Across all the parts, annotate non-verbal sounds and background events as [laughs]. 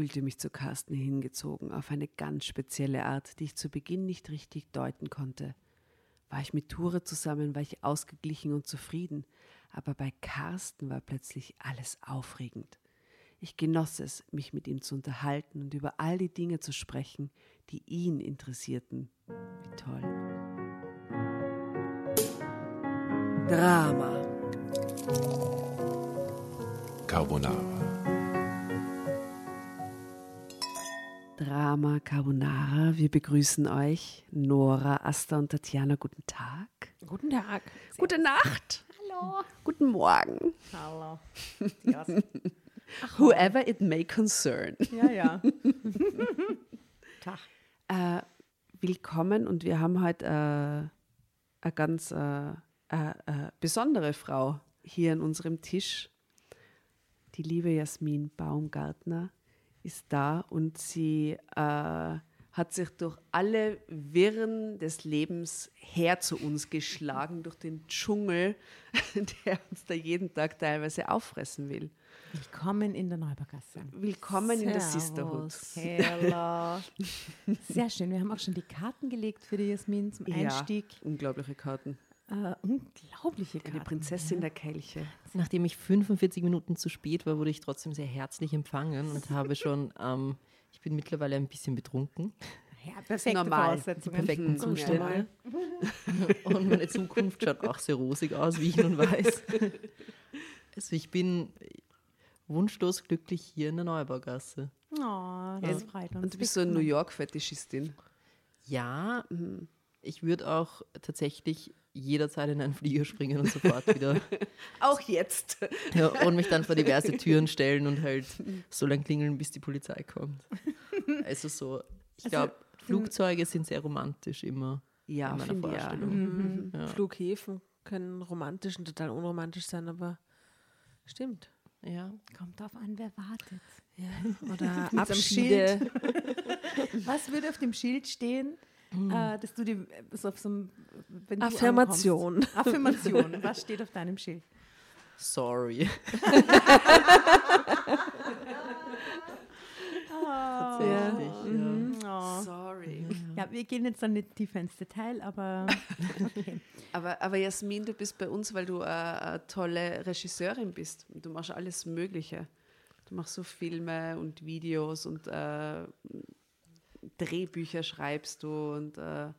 fühlte mich zu Carsten hingezogen, auf eine ganz spezielle Art, die ich zu Beginn nicht richtig deuten konnte. War ich mit Ture zusammen, war ich ausgeglichen und zufrieden, aber bei Carsten war plötzlich alles aufregend. Ich genoss es, mich mit ihm zu unterhalten und über all die Dinge zu sprechen, die ihn interessierten. Wie toll. Drama. Carbonara. Drama Carbonara. Wir begrüßen euch, Nora, Asta und Tatjana. Guten Tag. Guten Tag. Gute Nacht. Hallo. Guten Morgen. Hallo. [laughs] Whoever it may concern. Ja, ja. [laughs] Tag. Äh, willkommen und wir haben heute äh, eine ganz äh, besondere Frau hier an unserem Tisch. Die liebe Jasmin Baumgartner ist da und sie äh, hat sich durch alle Wirren des Lebens her zu uns geschlagen, durch den Dschungel, [laughs] der uns da jeden Tag teilweise auffressen will. Willkommen in der Neubergasse. Willkommen in der Sisterhood. Hello. [laughs] Sehr schön. Wir haben auch schon die Karten gelegt für die Jasmin zum Einstieg. Ja, unglaubliche Karten. Äh, unglaubliche Karten. Eine Prinzessin der Kelche. Nachdem ich 45 Minuten zu spät war, wurde ich trotzdem sehr herzlich empfangen und [laughs] habe schon, ähm, ich bin mittlerweile ein bisschen betrunken. Ja, perfekte Normal. Voraussetzungen. Perfekten Mhm. Zustände. [laughs] Und meine Zukunft schaut auch sehr rosig aus, wie ich nun weiß. Also ich bin wunschlos glücklich hier in der Neubaugasse. Oh, das freut uns. Und du bist so eine New York-Fetischistin. Ja, ich würde auch tatsächlich jederzeit in einen Flieger springen und sofort wieder [laughs] Auch jetzt. ja, und mich dann vor diverse [laughs] Türen stellen und halt so lange klingeln, bis die Polizei kommt. Also so, ich Also, glaube, Flugzeuge sind sehr romantisch immer Ja, in meiner ich ja. Vorstellung. Ja. Flughäfen können romantisch und total unromantisch sein, aber stimmt. Ja. Kommt drauf an, wer wartet. Ja. Oder [laughs] Abschiede. Was würde auf dem Schild stehen, äh, dass du die so auf so einem Affirmation. ankommst? Affirmation. Was steht auf deinem Schild? Sorry. [laughs] Tatsächlich, ja. Oh. Sorry. Ja, wir gehen jetzt dann nicht tiefer ins Detail, aber [laughs] okay. Aber, aber Jasmin, du bist bei uns, weil du äh, eine tolle Regisseurin bist. Du machst alles Mögliche. Du machst so Filme und Videos und äh, Drehbücher schreibst du. Und äh,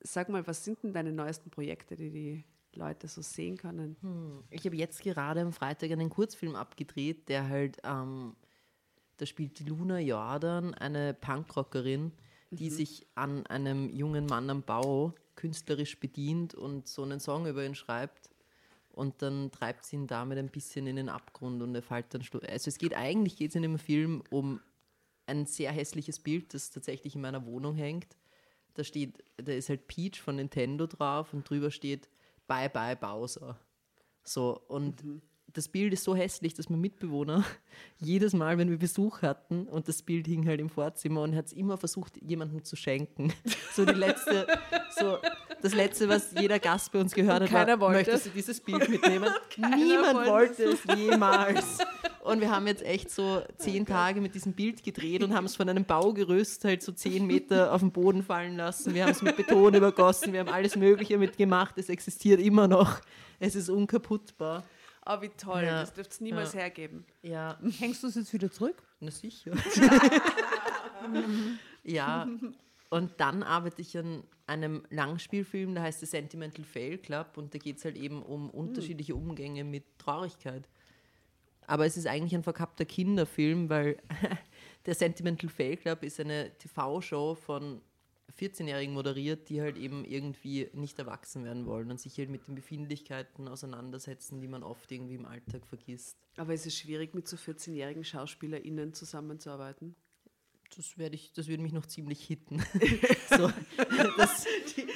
sag mal, was sind denn deine neuesten Projekte, die die Leute so sehen können? Ich habe jetzt gerade am Freitag einen Kurzfilm abgedreht, der halt, ähm, da spielt die Luna Jordan, eine Punkrockerin, die sich an einem jungen Mann am Bau künstlerisch bedient und so einen Song über ihn schreibt. Und dann treibt sie ihn damit ein bisschen in den Abgrund und er fällt dann. Also es geht eigentlich geht's in dem Film um ein sehr hässliches Bild, das tatsächlich in meiner Wohnung hängt. Da steht, da ist halt Peach von Nintendo drauf und drüber steht Bye Bye Bowser. So, und das Bild ist so hässlich, dass mein Mitbewohner [laughs] jedes Mal, wenn wir Besuch hatten und das Bild hing halt im Vorzimmer und hat es immer versucht, jemandem zu schenken. [laughs] So die letzte, so das letzte, was jeder Gast bei uns gehört hat, keiner war, wollte möchtest du dieses Bild mitnehmen? [laughs] Niemand wollte es jemals. [laughs] Und wir haben jetzt echt so zehn Tage mit diesem Bild gedreht und haben es von einem Baugerüst halt so zehn Meter auf den Boden fallen lassen. Wir haben es mit Beton übergossen, wir haben alles Mögliche mitgemacht. Es existiert immer noch. Es ist unkaputtbar. Oh, wie toll. Ja. Das dürft es niemals Ja. hergeben. Ja, Hängst du es jetzt wieder zurück? na sicher. [laughs] ja, und dann arbeite ich an einem Langspielfilm, der heißt The Sentimental Fail Club und da geht es halt eben um unterschiedliche Umgänge mit Traurigkeit. Aber es ist eigentlich ein verkappter Kinderfilm, weil [laughs] der Sentimental Fail Club ist eine TV-Show von 14-Jährigen moderiert, die halt eben irgendwie nicht erwachsen werden wollen und sich halt mit den Befindlichkeiten auseinandersetzen, die man oft irgendwie im Alltag vergisst. Aber es ist schwierig, mit so 14-jährigen SchauspielerInnen zusammenzuarbeiten. Das, werde ich, das würde mich noch ziemlich hitten. [laughs] [laughs] so, das,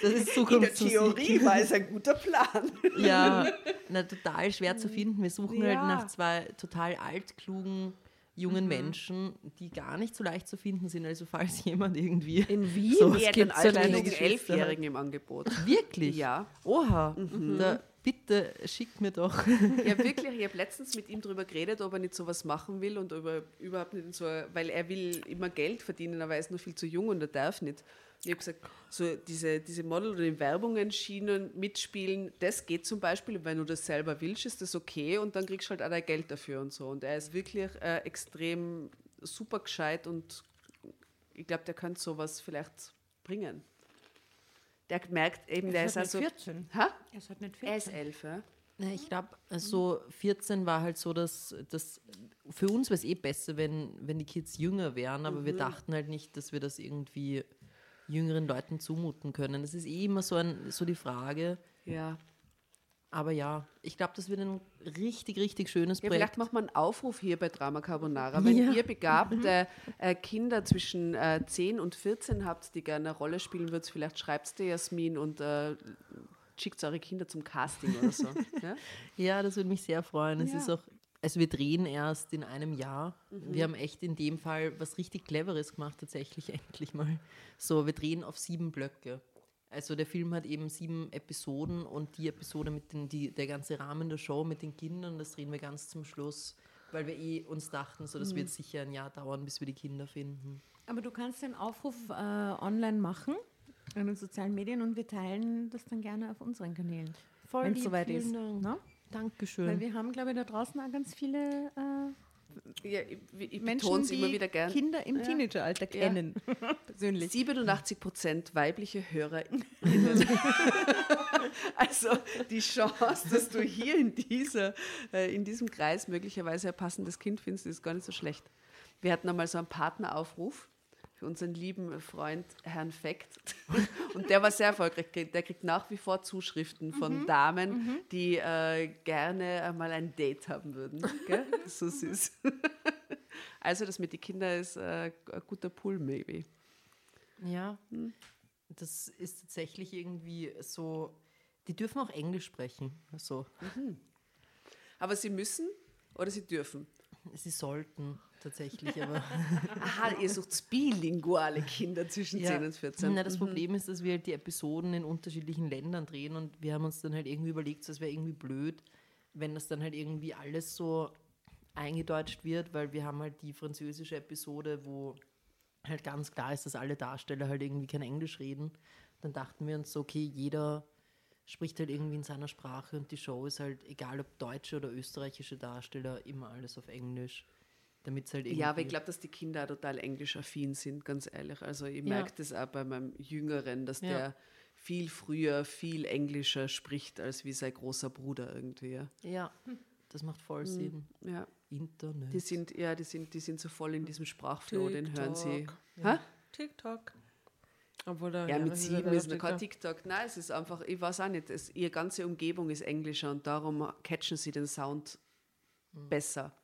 das ist Zukunftsmusik. [laughs] war es ein guter Plan. Ja, na, total schwer zu finden. Wir suchen halt Ja. nach zwei total altklugen jungen Menschen, die gar nicht so leicht zu finden sind. Also falls jemand irgendwie... In Wien So, es gibt einen so. Elfjährigen im Angebot. Wirklich? Ja. Oha. Da, bitte schick mir doch. Ja, wirklich, ich habe letztens mit ihm darüber geredet, ob er nicht sowas machen will und ob er überhaupt nicht so, weil er will immer Geld verdienen, aber er ist noch viel zu jung und er darf nicht. Ich habe gesagt, so diese, diese Model- oder in Werbungen, Schienen mitspielen, das geht zum Beispiel, wenn du das selber willst, ist das okay und dann kriegst du halt auch dein Geld dafür und so. Und er ist wirklich äh, extrem super gescheit und ich glaube, der könnte sowas vielleicht bringen. Der merkt eben, der ist ist halt also. nicht 14. Ha? Er ist halt nicht Er ist 14. elf, ja. Ja, ich glaube, so 14 war halt so, dass, dass für uns wäre es eh besser, wenn, wenn die Kids jünger wären, aber wir dachten halt nicht, dass wir das irgendwie jüngeren Leuten zumuten können. Das ist eh immer so, ein, so die Frage. Ja. Aber ja, ich glaube, das wird ein richtig, richtig schönes Ja, Projekt. vielleicht macht man einen Aufruf hier bei Drama Carbonara. Wenn Ja. ihr begabte äh, Kinder zwischen äh, 10 und 14 habt, die gerne eine Rolle spielen würdet, vielleicht schreibt dir Jasmin und äh, schickt eure Kinder zum Casting oder so. [laughs] ja? Ja, das würde mich sehr freuen. Es ist auch, also wir drehen erst in einem Jahr. Wir haben echt in dem Fall was richtig Cleveres gemacht, tatsächlich [laughs] endlich mal. So, wir drehen auf sieben Blöcke. Also der Film hat eben sieben Episoden und die Episode mit den, die, der ganze Rahmen der Show mit den Kindern, das drehen wir ganz zum Schluss, weil wir eh uns dachten, so das wird sicher ein Jahr dauern, bis wir die Kinder finden. Aber du kannst den Aufruf äh, online machen in den sozialen Medien und wir teilen das dann gerne auf unseren Kanälen. Voll Wenn es soweit ist. Dank. Ne? Dankeschön. Weil wir haben, glaube ich, da draußen auch ganz viele äh, Ja, Menschen, die immer wieder gern. Kinder im Ja. Teenageralter Ja. kennen. Persönlich. 87 Prozent weibliche HörerInnen. [laughs] [laughs] also die Chance, dass du hier in, dieser, äh, in diesem Kreis möglicherweise ein passendes Kind findest, ist gar nicht so schlecht. Wir hatten einmal so einen Partneraufruf unseren lieben Freund Herrn Fekt. [laughs] Und der war sehr erfolgreich. Der kriegt nach wie vor Zuschriften von Damen, die äh, gerne einmal ein Date haben würden. Gell? [laughs] So süß. [laughs] Also das mit den Kindern ist äh, ein guter Pool, maybe. Ja, das ist tatsächlich irgendwie so. Die dürfen auch Englisch sprechen. So. Aber sie müssen oder sie dürfen? Sie sollten tatsächlich, aber. [laughs] Aha, ihr sucht bilinguale Kinder zwischen 10 und 14. Na, das Problem ist, dass wir halt die Episoden in unterschiedlichen Ländern drehen und wir haben uns dann halt irgendwie überlegt, das wäre irgendwie blöd, wenn das dann halt irgendwie alles so eingedeutscht wird, weil wir haben halt die französische Episode, wo halt ganz klar ist, dass alle Darsteller halt irgendwie kein Englisch reden. Dann dachten wir uns so, okay, jeder spricht halt irgendwie in seiner Sprache und die Show ist halt, egal ob deutsche oder österreichische Darsteller, immer alles auf Englisch. Damit halt irgendwie. Ja, aber ich glaube, dass die Kinder auch total englisch-affin sind, ganz ehrlich. Also ich Ja. merke das auch bei meinem Jüngeren, dass Ja. der viel früher, viel englischer spricht, als wie sein großer Bruder irgendwie. Ja, Ja, das macht voll Sinn. ja. Internet. Die sind, ja, die sind, die sind so voll in diesem Sprachflow, den hören sie. TikTok. Hä? TikTok. Obwohl da Ja, mit sieben ja ist noch kein TikTok. TikTok. Nein, es ist einfach, ich weiß auch nicht, es, ihre ganze Umgebung ist englischer und darum catchen sie den Sound besser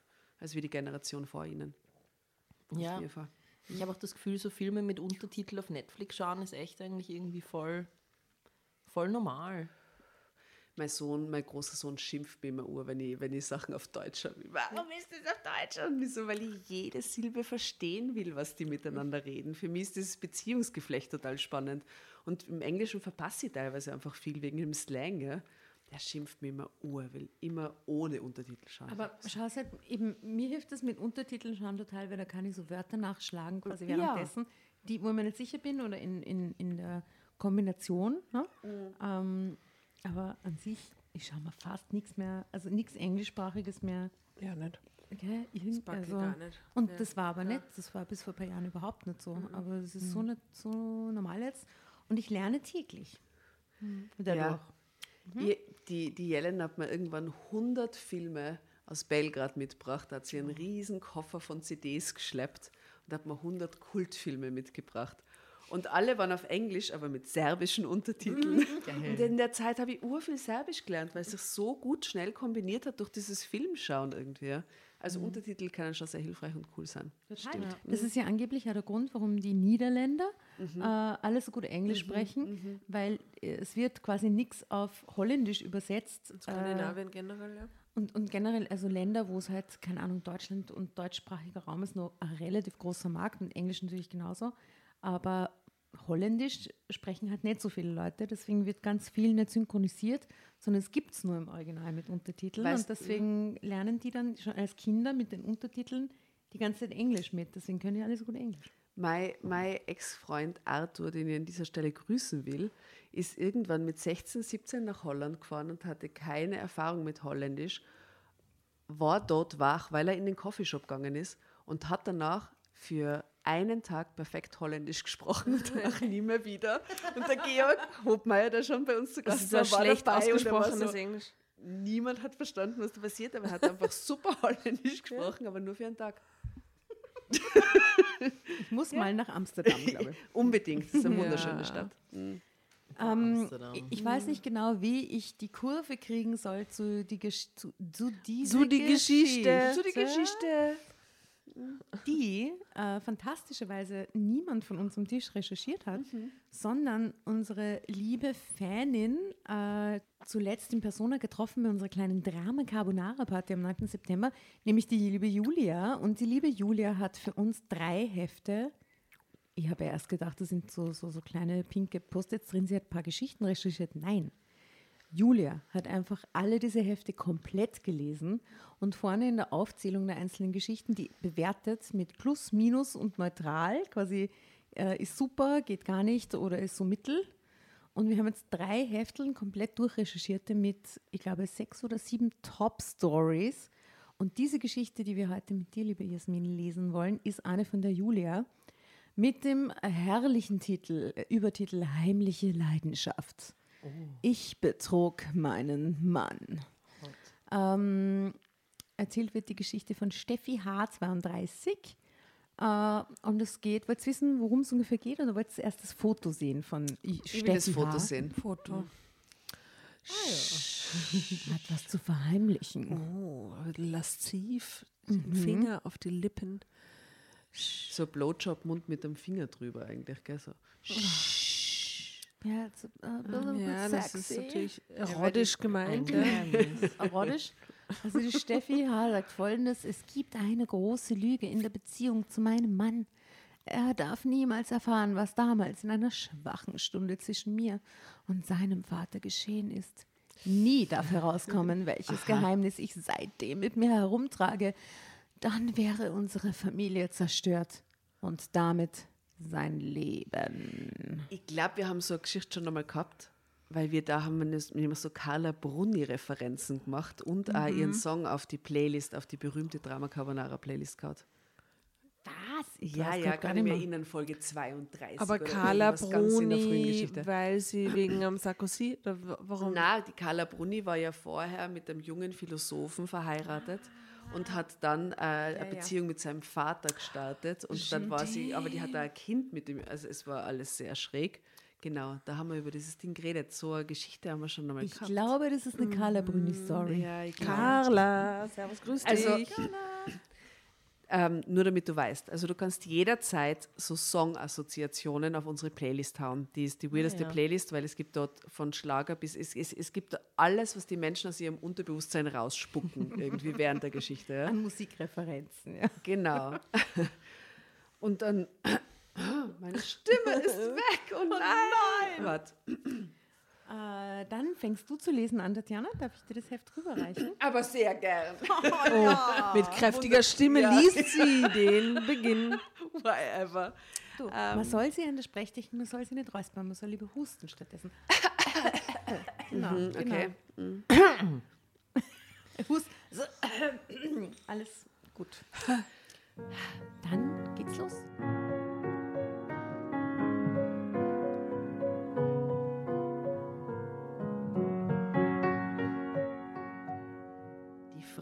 als wie die Generation vor ihnen. Kommt Ja. Ich habe auch das Gefühl, so Filme mit Untertitel auf Netflix schauen ist echt eigentlich irgendwie voll, voll normal. Mein Sohn, mein großer Sohn schimpft mir immer ur, wenn ich, wenn ich Sachen auf Deutsch habe. Warum ist das auf Deutsch? Und ich so, weil ich jede Silbe verstehen will, was die miteinander reden. Für mich ist dieses Beziehungsgeflecht total spannend. Und im Englischen verpasse ich teilweise einfach viel wegen dem Slang. Ja? Der schimpft mir immer ur, will immer ohne Untertitel schauen. Aber schau es halt, eben, mir hilft das mit Untertiteln schauen total, weil da kann ich so Wörter nachschlagen, quasi Ja. währenddessen, die, wo ich mir nicht sicher bin oder in, in, in der Kombination. Ne? Ähm, aber an sich, ich schaue mir fast nichts mehr, also nichts Englischsprachiges mehr. Ja, nicht. Okay, ich also, gar nicht. Und Ja, das war aber ja. nicht, das war bis vor ein paar Jahren überhaupt nicht so. Aber das ist so nicht so normal jetzt. Und ich lerne täglich. Dadurch. Ich, die, die Jelen hat mir irgendwann 100 Filme aus Belgrad mitgebracht, hat sie einen riesen Koffer von CDs geschleppt und hat mir 100 Kultfilme mitgebracht. Und alle waren auf Englisch, aber mit serbischen Untertiteln. Und in der Zeit habe ich urviel Serbisch gelernt, weil es sich so gut schnell kombiniert hat durch dieses Filmschauen irgendwie. Also Untertitel können schon sehr hilfreich und cool sein. Total. Das ist ja angeblich ja der Grund, warum die Niederländer äh, alle so gut Englisch sprechen, weil äh, es wird quasi nichts auf Holländisch übersetzt. Äh, Skandinavien generell, ja. und, und generell, also Länder, wo es halt, keine Ahnung, Deutschland und deutschsprachiger Raum ist, noch ein relativ großer Markt und Englisch natürlich genauso. Aber Holländisch sprechen halt nicht so viele Leute, deswegen wird ganz viel nicht synchronisiert, sondern es gibt es nur im Original mit Untertiteln. Weißt- und deswegen lernen die dann schon als Kinder mit den Untertiteln die ganze Zeit Englisch mit. Deswegen können die alle so gut Englisch. Mein, mein Ex-Freund Arthur, den ich an dieser Stelle grüßen will, ist irgendwann mit 16, 17 nach Holland gefahren und hatte keine Erfahrung mit Holländisch, war dort wach, weil er in den Coffeeshop gegangen ist und hat danach für einen Tag perfekt Holländisch gesprochen und [laughs] danach nie mehr wieder. Und der Georg Hobmeier, der schon bei uns zu Das Gast ist war, war schlecht dabei und ausgesprochenes so, Englisch. Niemand hat verstanden, was da passiert, aber er hat einfach [laughs] super Holländisch gesprochen, aber nur für einen Tag. [laughs] Ich muss mal nach Amsterdam, glaube ich. Unbedingt, das ist eine Ja. wunderschöne Stadt. Ähm, Amsterdam. ich- weiß nicht genau, wie ich die Kurve kriegen soll zu, die, Gesch- zu, zu dieser Zu die Geschichte. So die Geschichte. Die äh, fantastischerweise niemand von uns am Tisch recherchiert hat, Mhm. sondern unsere liebe Fanin äh, zuletzt in Persona getroffen bei unserer kleinen Drama Carbonara Party am 9. September, nämlich die liebe Julia. Und die liebe Julia hat für uns drei Hefte. Ich habe erst gedacht, da sind so, so, so kleine pinke Post-its drin. Sie hat ein paar Geschichten recherchiert. Nein. Julia hat einfach alle diese Hefte komplett gelesen und vorne in der Aufzählung der einzelnen Geschichten, die bewertet mit Plus, Minus und Neutral, quasi äh, ist super, geht gar nicht oder ist so mittel. Und wir haben jetzt drei Hefteln komplett durchrecherchierte mit, ich glaube, sechs oder sieben Top-Stories. Und diese Geschichte, die wir heute mit dir, liebe Jasmin, lesen wollen, ist eine von der Julia mit dem herrlichen Titel, äh, Übertitel Heimliche Leidenschaft. Ich betrog meinen Mann. Ähm, erzählt wird die Geschichte von Steffi H32. Äh, und es geht, wollt ihr wissen, worum es ungefähr geht? Oder wollt ihr erst das Foto sehen von I- Ich will das Steffi Foto H? sehen. Foto. Hat was zu verheimlichen. Oh, lasziv. Den Finger auf die Lippen. So Blowjob-Mund mit dem Finger drüber eigentlich, gell? So. Ja, it's a, little Ja, bit das ist natürlich erotisch gemeint. Ja. [laughs] Erotisch. Also die Steffi H. sagt folgendes, es gibt eine große Lüge in der Beziehung zu meinem Mann. Er darf niemals erfahren, was damals in einer schwachen Stunde zwischen mir und seinem Vater geschehen ist. Nie darf herauskommen, welches Geheimnis ich seitdem mit mir herumtrage. Dann wäre unsere Familie zerstört und damit sein Leben. Ich glaube, wir haben so eine Geschichte schon einmal gehabt, weil wir da haben wir haben so Carla Bruni-Referenzen gemacht und auch ihren Song auf die Playlist, auf die berühmte Drama Carbonara Playlist gehabt. Was? Ich Ja, ja, gar kann ich nicht mir mehr. erinnern, Folge 32. Aber Carla in Bruni, weil sie [laughs] wegen am Sarkozy, warum? Na, die Carla Bruni war ja vorher mit einem jungen Philosophen verheiratet und hat dann äh, eine Beziehung mit seinem Vater gestartet und dann war sie, aber die hat da ein Kind mit ihm, also es war alles sehr schräg. Genau, da haben wir über dieses Ding geredet. So eine Geschichte haben wir schon einmal Ich gehabt. glaube, das ist eine Carla Bruni-Story. ja, ich. Carla, servus, grüß Also, dich. Ähm, nur damit du weißt, also du kannst jederzeit so Song-Assoziationen auf unsere Playlist hauen. Die ist die weirdeste Playlist, weil es gibt dort von Schlager bis, es, es, es gibt alles, was die Menschen aus ihrem Unterbewusstsein rausspucken, [laughs] irgendwie während der Geschichte. Ja? An Musikreferenzen, ja. Genau. [laughs] Und dann, [clears throat] meine Stimme ist [laughs] weg, oh nein! Warte. Äh, dann fängst du zu lesen an, Tatjana. Darf ich dir das Heft rüberreichen? [laughs] Aber sehr gern. [laughs] Mit kräftiger Stimme Ja. liest sie [laughs] den Beginn. Whatever. Du, man soll sie an der Sprechtechnik, man soll sie nicht räuspern, man soll lieber husten stattdessen. genau, Okay. genau. [coughs] Hust. So, [coughs] alles gut. Dann geht's los.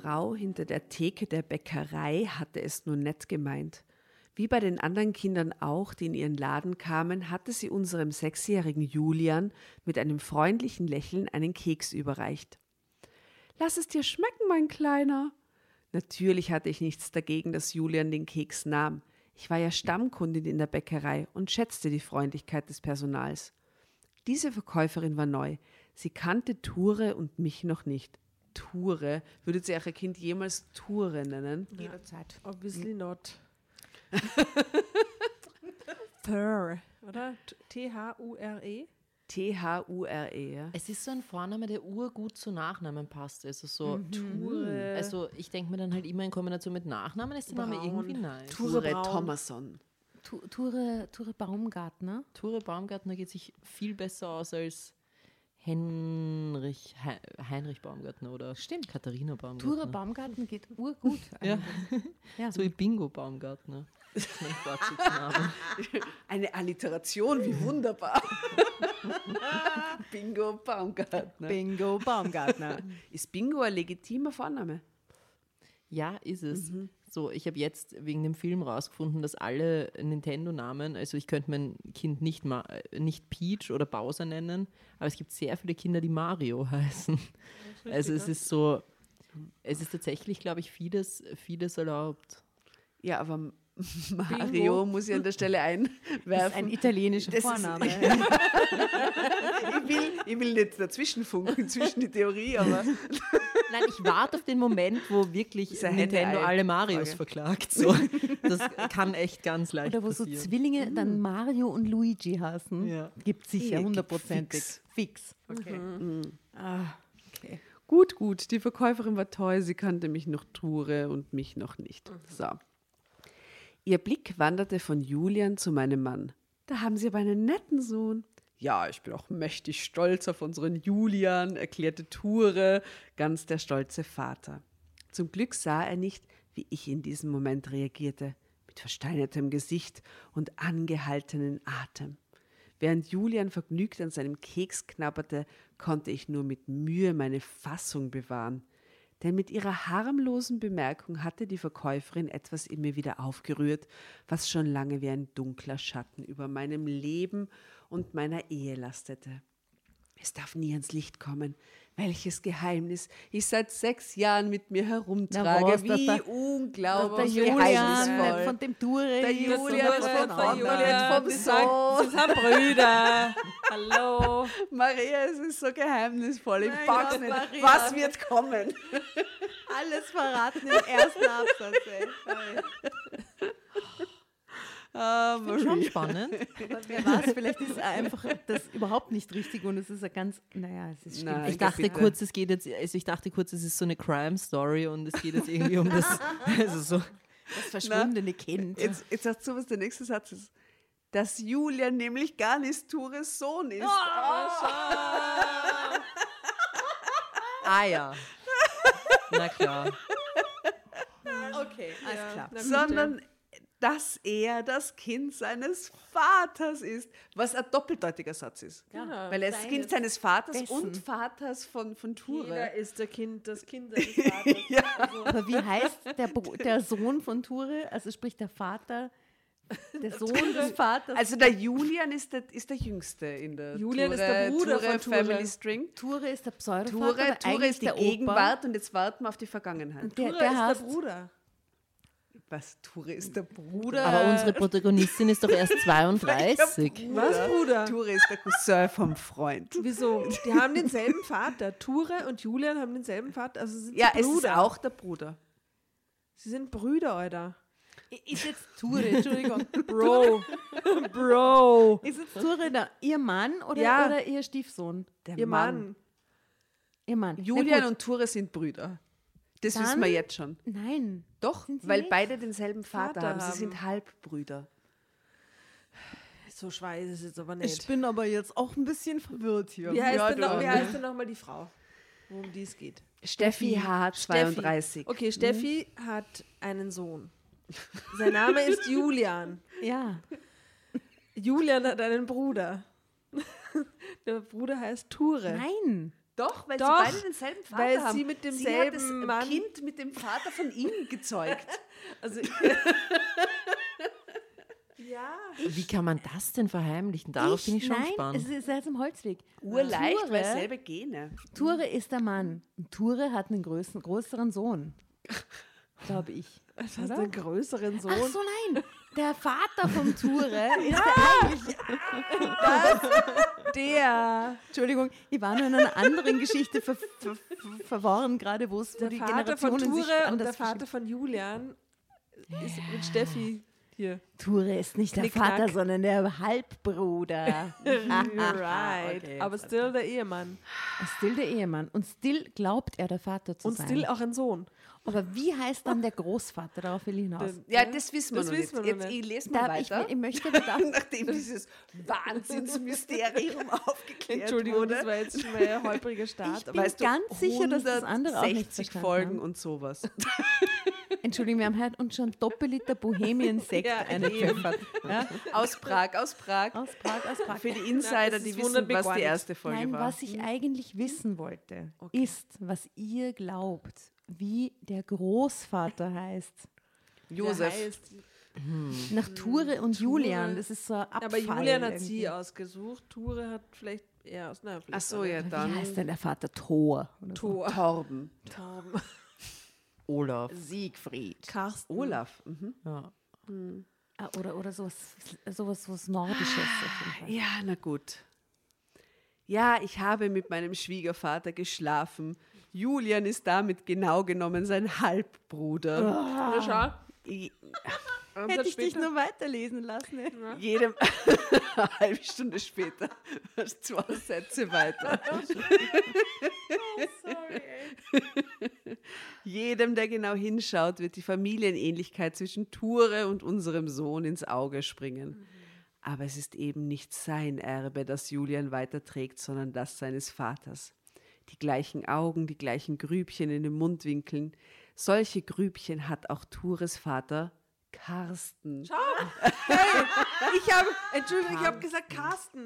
Frau hinter der Theke der Bäckerei hatte es nur nett gemeint. Wie bei den anderen Kindern auch, die in ihren Laden kamen, hatte sie unserem sechsjährigen Julian mit einem freundlichen Lächeln einen Keks überreicht. Lass es dir schmecken, mein Kleiner. Natürlich hatte ich nichts dagegen, dass Julian den Keks nahm. Ich war ja Stammkundin in der Bäckerei und schätzte die Freundlichkeit des Personals. Diese Verkäuferin war neu. Sie kannte Ture und mich noch nicht. Ture? Würdet ihr euer Kind jemals Ture nennen? Jederzeit. Obviously not. [laughs] Fur. oder? T- T-H-U-R-E. T-H-U-R-E. ja. Es ist so ein Vorname, der urgut zu Nachnamen passt. Also so Ture. Also ich denke mir dann halt immer in Kombination mit Nachnamen ist der Name Braun. irgendwie nice. Ture Ture. Tu- Ture, Ture Baumgartner. Ture Baumgartner geht sich viel besser aus als Henrich, Hei- Heinrich Baumgartner oder Stimmt. Katharina Baumgartner. Ture Baumgartner geht urgut. [laughs] Ja. ja. So wie Bingo Baumgartner. Das ist mein Vorzügsname. [laughs] Eine Alliteration, wie wunderbar. [laughs] Bingo Baumgartner. Bingo Baumgartner. Ist Bingo ein legitimer Vorname? Ja, ist es. So, ich habe jetzt wegen dem Film rausgefunden, dass alle Nintendo-Namen, also ich könnte mein Kind nicht, Ma äh, nicht Peach oder Bowser nennen, aber es gibt sehr viele Kinder, die Mario [laughs] heißen. Also es ist so, es ist tatsächlich, glaube ich, vieles, vieles erlaubt. Ja, aber Mario muss ich an der Stelle Das ist einwerfen. ein italienischer Das ist- Vorname. [laughs] ich, will, ich will nicht dazwischen funken, zwischen die Theorie, aber Nein, ich warte auf den Moment, wo wirklich Ist Nintendo alle Marios Frage. verklagt. So. Das kann echt ganz leicht Oder wo so passieren. Zwillinge dann Mario und Luigi heißen. Ja. Gibt sicher, hundertprozentig. fix. Fix. okay. Ah, okay. Gut, gut. Die Verkäuferin war toll. Sie kannte mich noch Ture und mich noch nicht. So. Ihr Blick wanderte von Julian zu meinem Mann. Da haben Sie aber einen netten Sohn. Ja, ich bin auch mächtig stolz auf unseren Julian, erklärte Ture, ganz der stolze Vater. Zum Glück sah er nicht, wie ich in diesem Moment reagierte, mit versteinertem Gesicht und angehaltenen Atem. Während Julian vergnügt an seinem Keks knabberte, konnte ich nur mit Mühe meine Fassung bewahren. Denn mit ihrer harmlosen Bemerkung hatte die Verkäuferin etwas in mir wieder aufgerührt, was schon lange wie ein dunkler Schatten über meinem Leben und meiner Ehe lastete. Es darf nie ans Licht kommen, welches Geheimnis ich seit sechs Jahren mit mir herumtrage. was, dass wie der- der unglaublich Julian geheimnisvoll. von dem Tour Der Julian von- der der. Julian vom Sohn. Sie sind Brüder. [laughs] Hallo. Maria, es ist so geheimnisvoll. Ich pack's nicht. Maria. Was wird kommen? Alles verraten im ersten Absatz. Ey. [laughs] Ah, Schon Maria. spannend. [laughs] Aber wer weiß, vielleicht ist einfach das überhaupt nicht richtig und es ist ein ganz, naja, es ist Nein. Ich dachte bitte. kurz, es geht jetzt, also ich dachte kurz, es ist so eine Crime-Story und es geht jetzt irgendwie um das, [laughs] also so. das verschwundene Kind. Jetzt, jetzt sagst du, was der nächste Satz ist. Dass Julian nämlich gar nicht Tures Sohn ist. Ah [laughs] ja. Na klar. Okay, alles klar. na sondern dass er das Kind seines Vaters ist. Was ein doppeldeutiger Satz ist. Genau. Weil er ist das Kind seines Vaters Dessen. und Vaters von, von Ture. Jeder ist der Kind, das Kind [laughs] seines Vaters. Aber wie heißt der, der Sohn von Ture? Also sprich der Vater, der Sohn des Vaters. Also der Julian ist der, ist der Jüngste in der Julian Ture, ist der Bruder Ture von Ture. Family String. Ture ist der Pseudovater, Ture, aber Ture ist die der Gegenwart und jetzt warten wir auf die Vergangenheit. Opa. Der, Ture der ist der Bruder. Was? Ture ist der Bruder. Aber unsere Protagonistin ist doch erst [laughs] 32. Was, Bruder? Ture ist der Cousin vom Freund. Wieso? Die haben denselben Vater. Ture und Julian haben denselben Vater. Also sind Ja, es ist auch der Bruder. Sie sind Brüder, Alter. ist jetzt Ture, Entschuldigung. [laughs] Bro. Bro. Ist jetzt Ture der, ihr Mann oder, Ja. oder ihr Stiefsohn? Der Ihr Mann. Ihr Mann. Julian und Ture sind Brüder. Das Dann- wissen wir jetzt schon. Nein. Doch, weil nicht? beide denselben Vater, Vater haben. Sie sind Halbbrüder. So schwer ist es jetzt aber Ich nicht. bin aber jetzt auch ein bisschen verwirrt hier. Wie heißt, Ja, denn, noch, wie heißt denn nochmal die Frau, um die es geht? Steffi H32. Steffi. Okay, Steffi hat einen Sohn. Sein Name ist [laughs] Julian. Ja. Julian hat einen Bruder. [laughs] Der Bruder heißt Ture. Nein. Doch, weil Doch, sie beide denselben Vater weil haben. sie mit sie hat demselben das Mann- Kind mit dem Vater von ihm gezeugt. [laughs] Also, [laughs] ja. Wie kann man das denn verheimlichen? Darauf bin ich schon Nein, gespannt. es ist jetzt im Holzweg. Urleicht, Ture- weil selbe Gene. Ture ist der Mann. Und Ture hat einen größeren, größeren Sohn. Glaube ich. Hast Oder? einen größeren Sohn. Ach so, nein. Der Vater vom Ture [laughs] ist der eigentlich. Der. Entschuldigung, ich war nur in einer anderen Geschichte ver, ver, ver, verworren, gerade wo es Der die Vater von Generationen sich Ture und anders der Vater von Julian ist mit Steffi Hier. Ture ist nicht der Knickknack. Vater, sondern der Halbbruder. [laughs] [laughs] right. okay, Aber still der Ehemann. Still der Ehemann. Und still glaubt er, der Vater zu Und sein. still auch ein Sohn. Aber wie heißt dann der Großvater? Darauf will ich hinaus. Ja, das wissen wir Das noch wissen nicht. wir noch Jetzt, nicht. ich lese mal Da, ich, weiter. ich möchte [laughs] Nachdem dieses Wahnsinnsmysterium aufgeklärt Entschuldigung, wurde. das war jetzt schon mal ein holpriger Start. Ich bin weißt du, ganz sicher, dass das andere auch nicht 160 verstanden Folgen haben. und sowas. Entschuldigung, wir haben heute uns schon Doppelliter Bohemian-Sekt Ja, eingepfeffert. Ja? [laughs] Aus Prag, aus Prag. Aus Prag, aus Prag. Für die Insider, das die wissen, was die erste Folge Nein, war. was ich eigentlich wissen wollte, ist, was ihr glaubt, wie der Großvater heißt. Josef. Der heißt, Nach Ture und Julian, das ist so ein Abfall. aber Julian hat irgendwie. sie ausgesucht. Ture hat vielleicht eher aus. Vielleicht Ach so, ja, der Wie dann heißt denn der Vater? Thor. Oder so. Tor. Torben. Torben. Olaf. Siegfried. Carsten. Olaf. Mhm. Ja. Ah, Oder, oder sowas, sowas was Nordisches. Ja, na gut. Ja, ich habe mit meinem Schwiegervater geschlafen. Julian ist damit genau genommen sein Halbbruder. Na, schau. Hätte ich dich später- nur weiterlesen lassen. Jedem [laughs] eine halbe Stunde später [laughs] zwei Sätze weiter. [laughs] [laughs] Jedem, der genau hinschaut, wird die Familienähnlichkeit zwischen Ture und unserem Sohn ins Auge springen. Aber es ist eben nicht sein Erbe, das Julian weiterträgt, sondern das seines Vaters. Die gleichen Augen, die gleichen Grübchen in den Mundwinkeln. Solche Grübchen hat auch Tures Vater Carsten. [laughs] Ich habe, Entschuldigung, ich habe gesagt Carsten.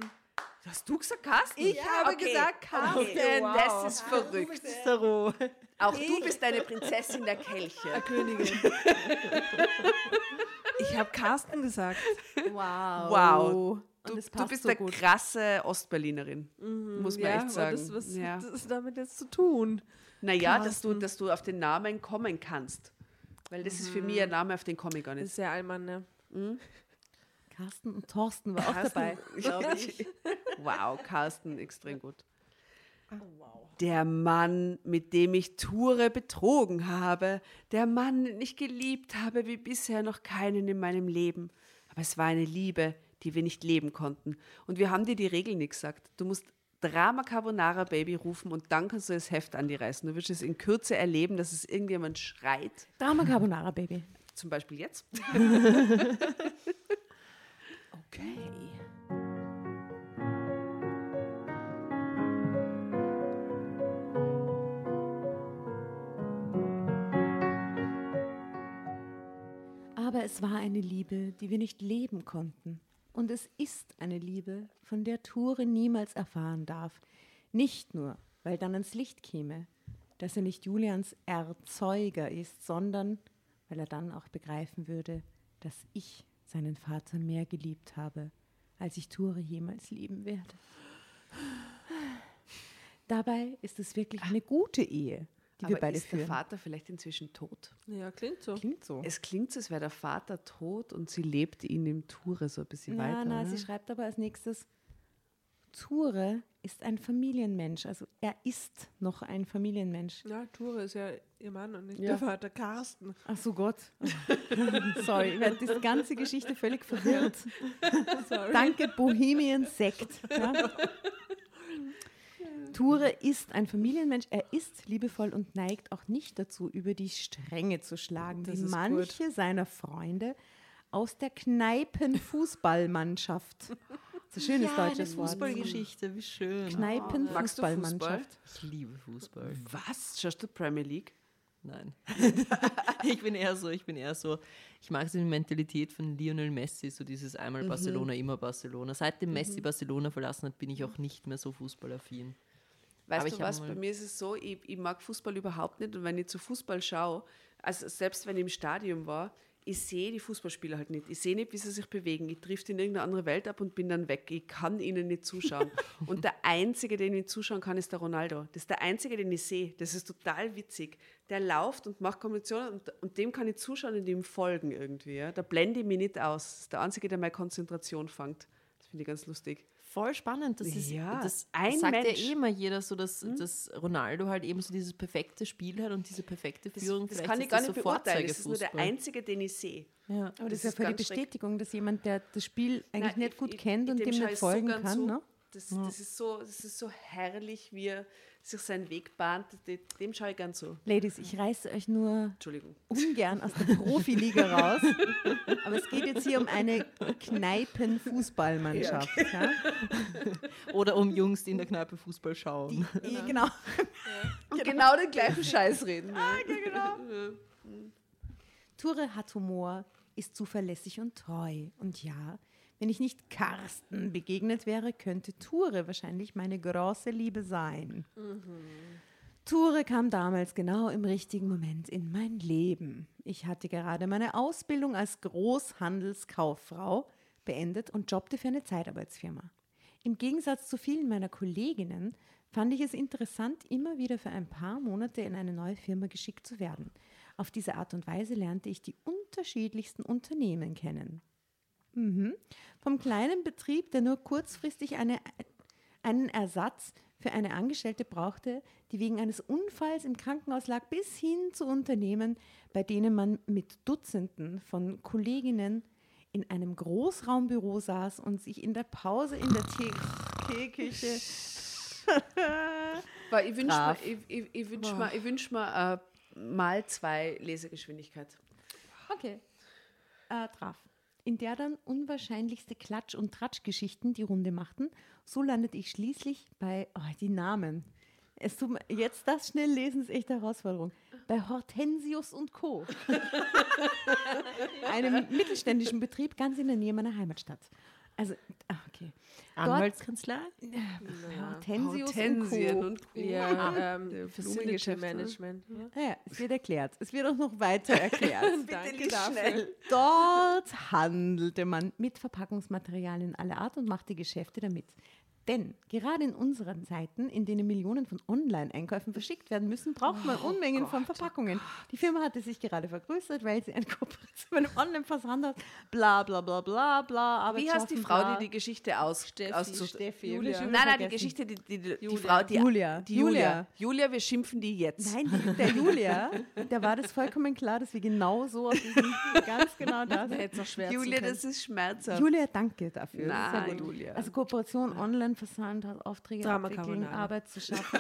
Hast du gesagt Carsten? Ich habe gesagt Carsten. Okay. Wow. Das ist verrückt. Auch du bist eine Prinzessin der Kelche. Königin. [laughs] ich habe Carsten gesagt. Wow. Wow. Und Du, du bist so eine gut. krasse Ostberlinerin, muss man ja, echt sagen. Das, was ja. das ist damit jetzt zu tun? Naja, dass du, dass du auf den Namen kommen kannst. Weil das ist für mich ein Name, auf den komme ich gar Das nicht. ist sehr Allmann, ne? Carsten und Thorsten war auch dabei. [laughs] glaube ich. Wow, Carsten, extrem gut. Oh, Der Mann, mit dem ich Ture betrogen habe, der Mann, den ich geliebt habe wie bisher noch keinen in meinem Leben. Aber es war eine Liebe, die wir nicht leben konnten. Und wir haben dir die Regel nicht gesagt. Du musst Drama Carbonara Baby rufen und dann kannst du das Heft an die reißen. Du wirst es in Kürze erleben, dass es irgendjemand schreit. Drama Carbonara, Baby. Zum Beispiel jetzt. [laughs] Okay. Aber es war eine Liebe, die wir nicht leben konnten. Und es ist eine Liebe, von der Ture niemals erfahren darf. Nicht nur, weil dann ans Licht käme, dass er nicht Julians Erzeuger ist, sondern weil er dann auch begreifen würde, dass ich seinen Vater mehr geliebt habe, als ich Ture jemals lieben werde. Dabei ist es wirklich eine gute Ehe, die wir Aber beide ist der führen. Vater vielleicht inzwischen tot? Ja, klingt so. Klingt so. Es klingt so, als wäre der Vater tot und sie lebt ihn im Ture so ein bisschen Na, weiter. na, oder? sie schreibt aber als nächstes, Ture ist ein Familienmensch. Also er ist noch ein Familienmensch. Ja, Ture ist ja ihr Mann und nicht Ja. der Vater Carsten. Ach so Gott. [laughs] Sorry, ich werde diese ganze Geschichte völlig verwirrt. [laughs] Danke, Bohemian Sekt. Ja? Ture ist ein Familienmensch. Er ist liebevoll und neigt auch nicht dazu, über die Stränge zu schlagen, Das wie manche seiner Freunde aus der Kneipenfußballmannschaft. Das ist ein schönes deutsches Wort. Fußballgeschichte, wie schön. Magst du Fußball? Kneipenfußballmannschaft. Ich liebe Fußball. Was? Schaust du Premier League? Nein. [laughs] ich bin eher so, ich bin eher so, ich mag so die Mentalität von Lionel Messi, so dieses einmal Barcelona, immer Barcelona. Seitdem Messi Barcelona verlassen hat, bin ich auch nicht mehr so fußballaffin. Weißt Aber du was, bei mir ist es so, ich, ich mag Fußball überhaupt nicht und wenn ich zu Fußball schaue, also selbst wenn ich im Stadion war, ich sehe die Fußballspieler halt nicht. Ich sehe nicht, wie sie sich bewegen. Ich trifft in irgendeine andere Welt ab und bin dann weg. Ich kann ihnen nicht zuschauen. [laughs] und der Einzige, den ich zuschauen kann, ist der Ronaldo. Das ist der Einzige, den ich sehe. Das ist total witzig. Der läuft und macht Kombinationen und, und dem kann ich zuschauen und ihm folgen irgendwie. Ja. Da blende ich mich nicht aus. Das ist der Einzige, der meine Konzentration fängt. Das finde ich ganz lustig. Voll spannend. Das ist, Ja, das ein sagt Mensch. ja eh immer jeder so, dass, dass Ronaldo halt eben so dieses perfekte Spiel hat und diese perfekte Führung. Das Vielleicht kann ich gar das nicht so beurteilen. Das ist nur der einzige, den ich sehe. Ja. Aber das, Das ist ja voll die. Bestätigung, dass jemand, der das Spiel eigentlich Nein, nicht ich- gut ich- kennt und dem dem nicht ich so folgen gern kann. zu. Ne? Das, das, ist so, das ist so herrlich, wie er sich seinen Weg bahnt. De- Dem schaue ich gern zu. Ladies, ich reiße euch nur Entschuldigung. ungern aus der Profiliga raus. Aber es geht jetzt hier um eine Kneipenfußballmannschaft. Ja. Oder um Jungs, die in der Kneipe Fußball schauen. Die, genau. Und genau den gleichen Scheiß reden. Ah, ne? Ture hat Humor, ist zuverlässig und treu. Und ja, wenn ich nicht Carsten begegnet wäre, könnte Ture wahrscheinlich meine große Liebe sein. Ture kam damals genau im richtigen Moment in mein Leben. Ich hatte gerade meine Ausbildung als Großhandelskauffrau beendet und jobbte für eine Zeitarbeitsfirma. Im Gegensatz zu vielen meiner Kolleginnen fand ich es interessant, immer wieder für ein paar Monate in eine neue Firma geschickt zu werden. Auf diese Art und Weise lernte ich die unterschiedlichsten Unternehmen kennen. Mhm. Vom kleinen Betrieb, der nur kurzfristig eine, einen Ersatz für eine Angestellte brauchte, die wegen eines Unfalls im Krankenhaus lag, bis hin zu Unternehmen, bei denen man mit Dutzenden von Kolleginnen in einem Großraumbüro saß und sich in der Pause in der Tee Teeküche Aber [laughs] ich wünsche mir, ich, ich, ich wünsch mir, ich wünsch mir äh, mal zwei Lesegeschwindigkeit. Okay. Äh, traf. In der dann unwahrscheinlichste Klatsch- und Tratschgeschichten die Runde machten, so landete ich schließlich bei, oh, die Namen. Es tut jetzt das schnell lesen ist echt eine Herausforderung. Bei Hortensius und Co. [laughs] Einem mittelständischen Betrieb ganz in der Nähe meiner Heimatstadt. Also, ah, okay. Anwaltskanzlei? Hortensius Hortensien und Co. und Co. Ja, ähm, Facility? Management. Ja. Naja, es wird erklärt. Es wird auch noch weiter [laughs] erklärt. Bitte schnell. Dort handelte man mit Verpackungsmaterialien aller Art und machte Geschäfte damit. Denn gerade in unseren Zeiten, in denen Millionen von Online-Einkäufen verschickt werden müssen, braucht man Unmengen von Verpackungen. Die Firma hatte sich gerade vergrößert, weil sie eine [laughs] Kooperation mit einem Online-Versand hat. Bla bla bla bla bla. Wie heißt die Frau, bla. die die Geschichte aus... Steffi, auszu- Steffi, Julia. Julia. Nein, nein, die. Geschichte, die, die, die, die. Frau, die Julia. Die Julia. Julia. Wir schimpfen die jetzt. Nein, der Julia, der war das vollkommen klar, dass wir genau so aus diesem, ganz genau [laughs] das. Julia, das ist schmerzhaft. Julia, danke dafür. Nein. Julia. Also Kooperation, Online-Versand, Aufträge Drama abwickeln. Arbeit zu schaffen.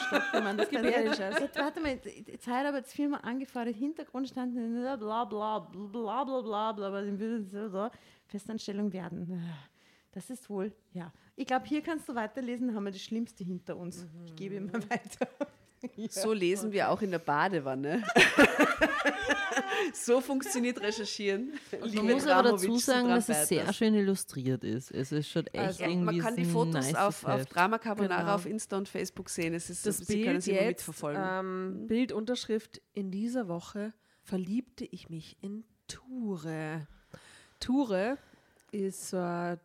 Das der- den Scheiß. Jetzt, warte mal, die die Zeitarbeitsfirma angefordert, Hintergrund stand bla bla bla bla bla bla bla, aber sie will so, Festanstellung werden. Das ist wohl, ja. Ich glaube, hier kannst du weiterlesen, haben wir das Schlimmste hinter uns. Ich gebe immer weiter. So lesen wir auch in der Badewanne. [laughs] so funktioniert Recherchieren. Man muss aber dazu sagen, dass es sehr schön illustriert ist. Es ist schon echt Also, irgendwie man kann die Fotos nices auf, auf. Drama Carbonara Genau. auf Insta und Facebook sehen. Es ist, Das Sie können Bild es immer jetzt, mitverfolgen. ähm, Bildunterschrift in dieser Woche verliebte ich mich in Ture. Ture ist so, ein-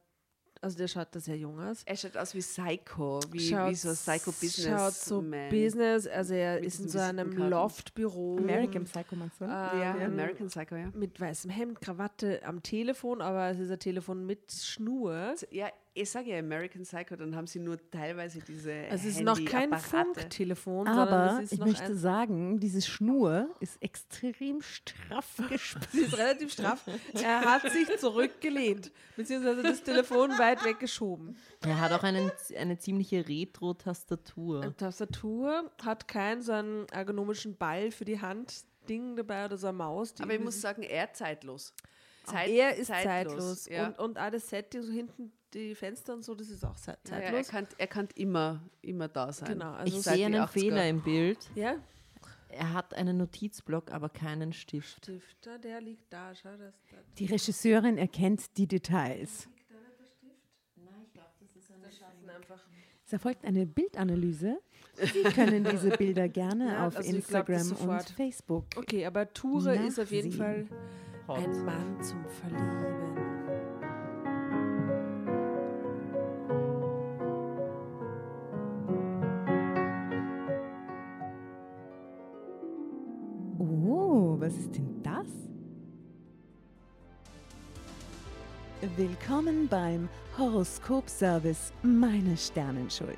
also der schaut da sehr jung aus. er schaut aus wie Psycho, wie, Schaut- wie so ein Psycho-Business. Schaut so Man. Business, also er Mit ist in so einem. Loftbüro. American Psycho, meinst du? ähm, Ja, American Psycho, ja. Mit weißem Hemd, Krawatte am Telefon, aber es ist ein Telefon mit Schnur. Ja, ich sage ja American Psycho, dann haben sie nur teilweise diese Also es ist noch kein. Funktelefon, Aber es ist ich noch möchte sagen, diese Schnur ist extrem straff [laughs] gespitzt. sie ist relativ straff. Er hat sich zurückgelehnt, beziehungsweise das Telefon weit weggeschoben. Er hat auch einen, eine ziemliche Retro-Tastatur. Eine Tastatur hat keinen so einen ergonomischen Ball für die Hand Ding dabei oder so eine Maus. die Aber ich muss sagen, er zeitlos. Zeit, er ist zeitlos. Ja. Und, und auch das Setting, so hinten die Fenster und so, das ist auch ze- Ja, er, zeitlos. kann, er kann immer, immer da sein. Genau, also Ich sehe einen 80er. Fehler im Bild. Ja, Er hat einen Notizblock, aber keinen Stift. Stifter, der liegt da. Schau, das, das. Die Regisseurin erkennt die Details. einfach. Es erfolgt eine Bildanalyse. Sie können diese Bilder gerne Ja, auf also ich glaub das Instagram und. Facebook. Okay, aber Ture ist auf jeden. Fall ein Mann zum Verlieben. Oh, was ist denn das? Willkommen beim Horoskop-Service Meine Sternenschuld.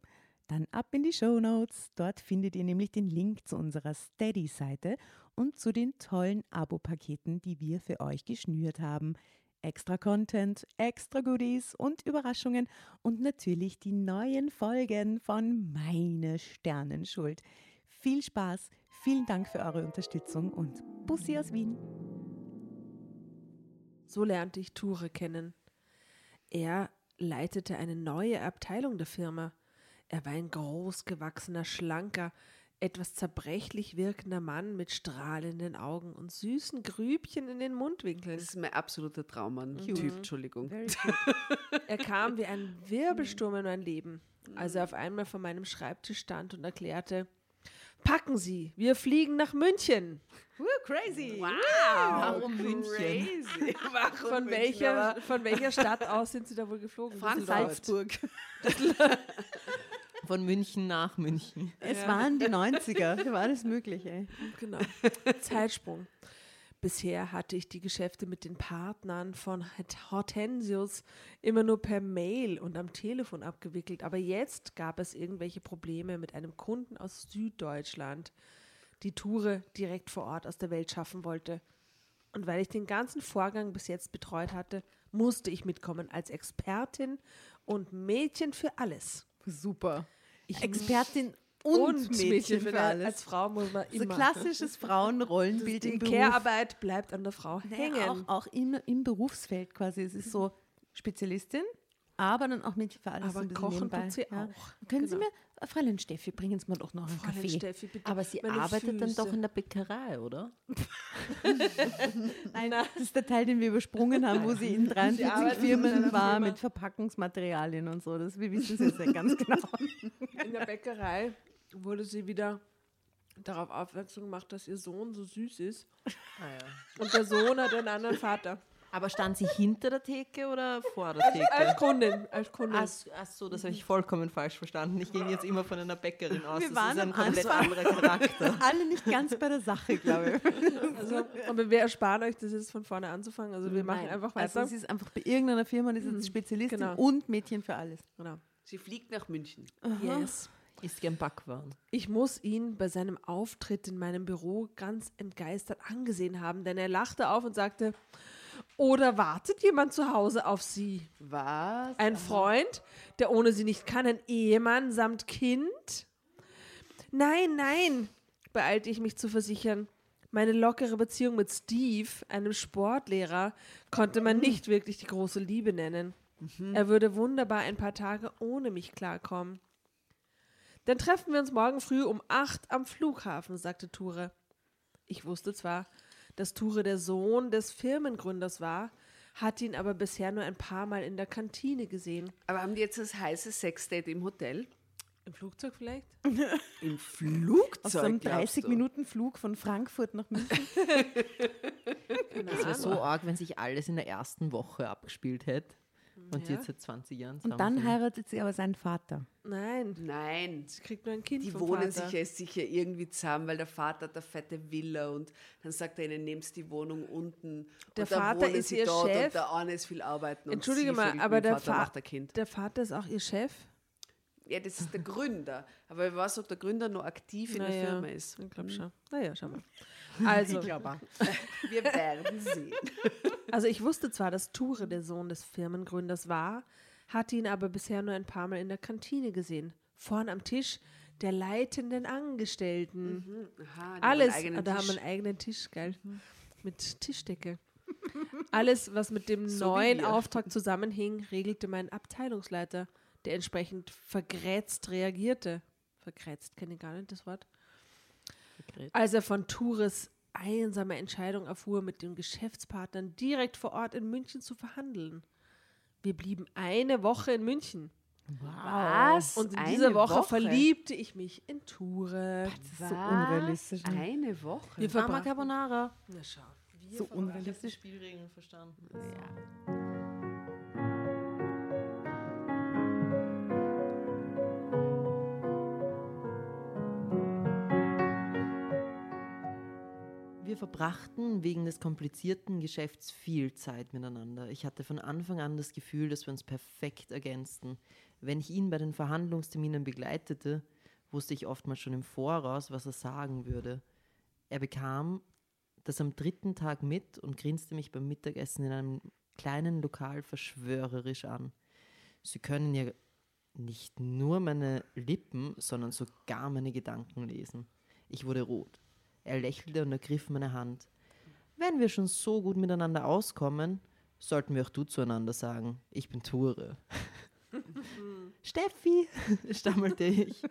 Dann ab in die Show Notes. Dort findet ihr nämlich den Link zu unserer Steady-Seite und zu den tollen Abo-Paketen, die wir für euch geschnürt haben. Extra Content, extra Goodies und Überraschungen und natürlich die neuen Folgen von Meine Sternenschuld. Viel Spaß, vielen Dank für eure Unterstützung und Bussi aus Wien. So lernte ich Ture kennen. Er leitete eine neue Abteilung der Firma. Er war ein großgewachsener, schlanker, etwas zerbrechlich wirkender Mann mit strahlenden Augen und süßen Grübchen in den Mundwinkeln. Das ist mein absoluter Traummann-Typ, Entschuldigung. Er kam wie ein Wirbelsturm in mein Leben, als er auf einmal vor meinem Schreibtisch stand und erklärte, Packen Sie, wir fliegen nach München. crazy! Warum München? Crazy. Warum [laughs] Von München? welcher, von welcher Stadt aus sind Sie da wohl geflogen? Düsseldorf. Salzburg. [laughs] [laughs] Von München nach München. Es waren die 90er, da war alles möglich, ey. Genau. Zeitsprung. Bisher hatte ich die Geschäfte mit den Partnern von Hortensius immer nur per Mail und am Telefon abgewickelt. Aber jetzt gab es irgendwelche Probleme mit einem Kunden aus Süddeutschland, die Ture direkt vor Ort aus der Welt schaffen wollte. Und weil ich den ganzen Vorgang bis jetzt betreut hatte, musste ich mitkommen als Expertin und Mädchen für alles. Super. Ich Expertin und, Mädchen, für alles. Als Frau muss man so immer. klassisches [laughs] Frauenrollenbild die im Beruf. Care-Arbeit bleibt an der Frau hängen. Naja, auch, auch im, im Berufsfeld quasi. Es ist so Spezialistin, aber dann auch Mädchen für alles. Aber ein bisschen kochen nebenbei. tut sie ja. auch. Können Sie Genau. mir, äh, Fräulein Steffi, bringen Sie mir doch noch einen Fräulein Kaffee. Steffi, bitte. Aber sie Meine arbeitet dann doch Füße. in der Bäckerei, oder? [laughs] Nein, das ist der Teil, den wir übersprungen haben, wo sie in 43 arbeitet in Firmen war mit Verpackungsmaterialien und so. Das, wir wissen es jetzt ja ganz genau. In der Bäckerei wurde sie wieder darauf aufmerksam gemacht, dass ihr Sohn so süß ist. Und der Sohn hat einen anderen Vater. Aber stand sie [laughs] hinter der Theke oder vor der Als Theke? Kundin, als Kundin. Ach, ach so, das habe ich vollkommen falsch verstanden. Ich ging jetzt immer von einer Bäckerin aus. Wir das waren ist ein komplett anderer Charakter. [laughs] Alle nicht ganz bei der Sache, glaube ich. Also, aber wir ersparen euch, das jetzt von vorne anzufangen. Also wir machen Nein, einfach Also weiter. sie ist einfach bei irgendeiner Firma, die ist jetzt Spezialistin genau. und Mädchen für alles. genau. Sie fliegt nach München. Yes. Ist gern Backwaren. Ich muss ihn bei seinem Auftritt in meinem Büro ganz entgeistert angesehen haben, denn er lachte auf und sagte, oder wartet jemand zu Hause auf Sie? Was? Ein Freund, der ohne sie nicht kann, ein Ehemann samt Kind? Nein, nein, beeilte ich mich zu versichern. Meine lockere Beziehung mit Steve, einem Sportlehrer, konnte man nicht wirklich die große Liebe nennen. Er würde wunderbar ein paar Tage ohne mich klarkommen. Dann treffen wir uns morgen früh um acht am Flughafen, sagte Ture. Ich wusste zwar, dass Ture der Sohn des Firmengründers war, hatte ihn aber bisher nur ein paar Mal in der Kantine gesehen. Aber haben die jetzt das heiße Sexdate im Hotel? Im Flugzeug vielleicht? [laughs] Im Flugzeug? Auf so einem glaubst du? 30-Minuten-Flug von Frankfurt nach München. [laughs] Es wäre so arg, wenn sich alles in der ersten Woche abgespielt hätte. Und Ja. jetzt seit 20 Jahren Und dann sind. heiratet sie aber seinen Vater. Nein, Nein. sie kriegt nur ein Kind Die vom wohnen Vater. sicher, sicher irgendwie zusammen, weil der Vater hat eine fette Villa und dann sagt er ihnen, nehmt die Wohnung unten. Der Vater ist sie ihr dort Chef. Und der eine ist viel arbeiten. Und Entschuldige sie mal, aber der, Vater Fa macht ein Kind. der Vater ist auch ihr Chef? Ja, das ist der Gründer. Aber ich weiß, ob der Gründer noch aktiv in der Naja, Firma ist. Ich glaube schon. Naja, schau mal. Also, [laughs] Wir werden sehen. also ich wusste zwar, dass Ture der Sohn des Firmengründers war, hatte ihn aber bisher nur ein paar Mal in der Kantine gesehen. Vorn am Tisch der leitenden Angestellten. Aha, die haben Alles, da haben wir einen eigenen Tisch, geil. Mit Tischdecke. Alles, was mit dem So neuen. Auftrag zusammenhing, regelte mein Abteilungsleiter, der entsprechend vergrätzt reagierte. Vergrätzt, kenne ich gar nicht das Wort. Als er von Tures einsame Entscheidung erfuhr, mit den Geschäftspartnern direkt vor Ort in München zu verhandeln. Wir blieben eine Woche in München. Was? Und in Eine dieser Woche, verliebte ich mich in Ture. Das ist so unrealistisch. ne? Eine Woche. Wir verbrachten- Carbonara. Na schau. Wir So unrealistisch. Spielregeln verstanden. Wir verbrachten wegen des komplizierten Geschäfts viel Zeit miteinander. Ich hatte von Anfang an das Gefühl, dass wir uns perfekt ergänzten. Wenn ich ihn bei den Verhandlungsterminen begleitete, wusste ich oftmals schon im Voraus, was er sagen würde. Er bekam das am dritten Tag mit und grinste mich beim Mittagessen in einem kleinen Lokal verschwörerisch an. Sie können ja nicht nur meine Lippen, sondern sogar meine Gedanken lesen. Ich wurde rot. Er lächelte und ergriff meine Hand. Wenn wir schon so gut miteinander auskommen, sollten wir auch du zueinander sagen. Ich bin Ture. [laughs] Steffi, [laughs] stammelte ich.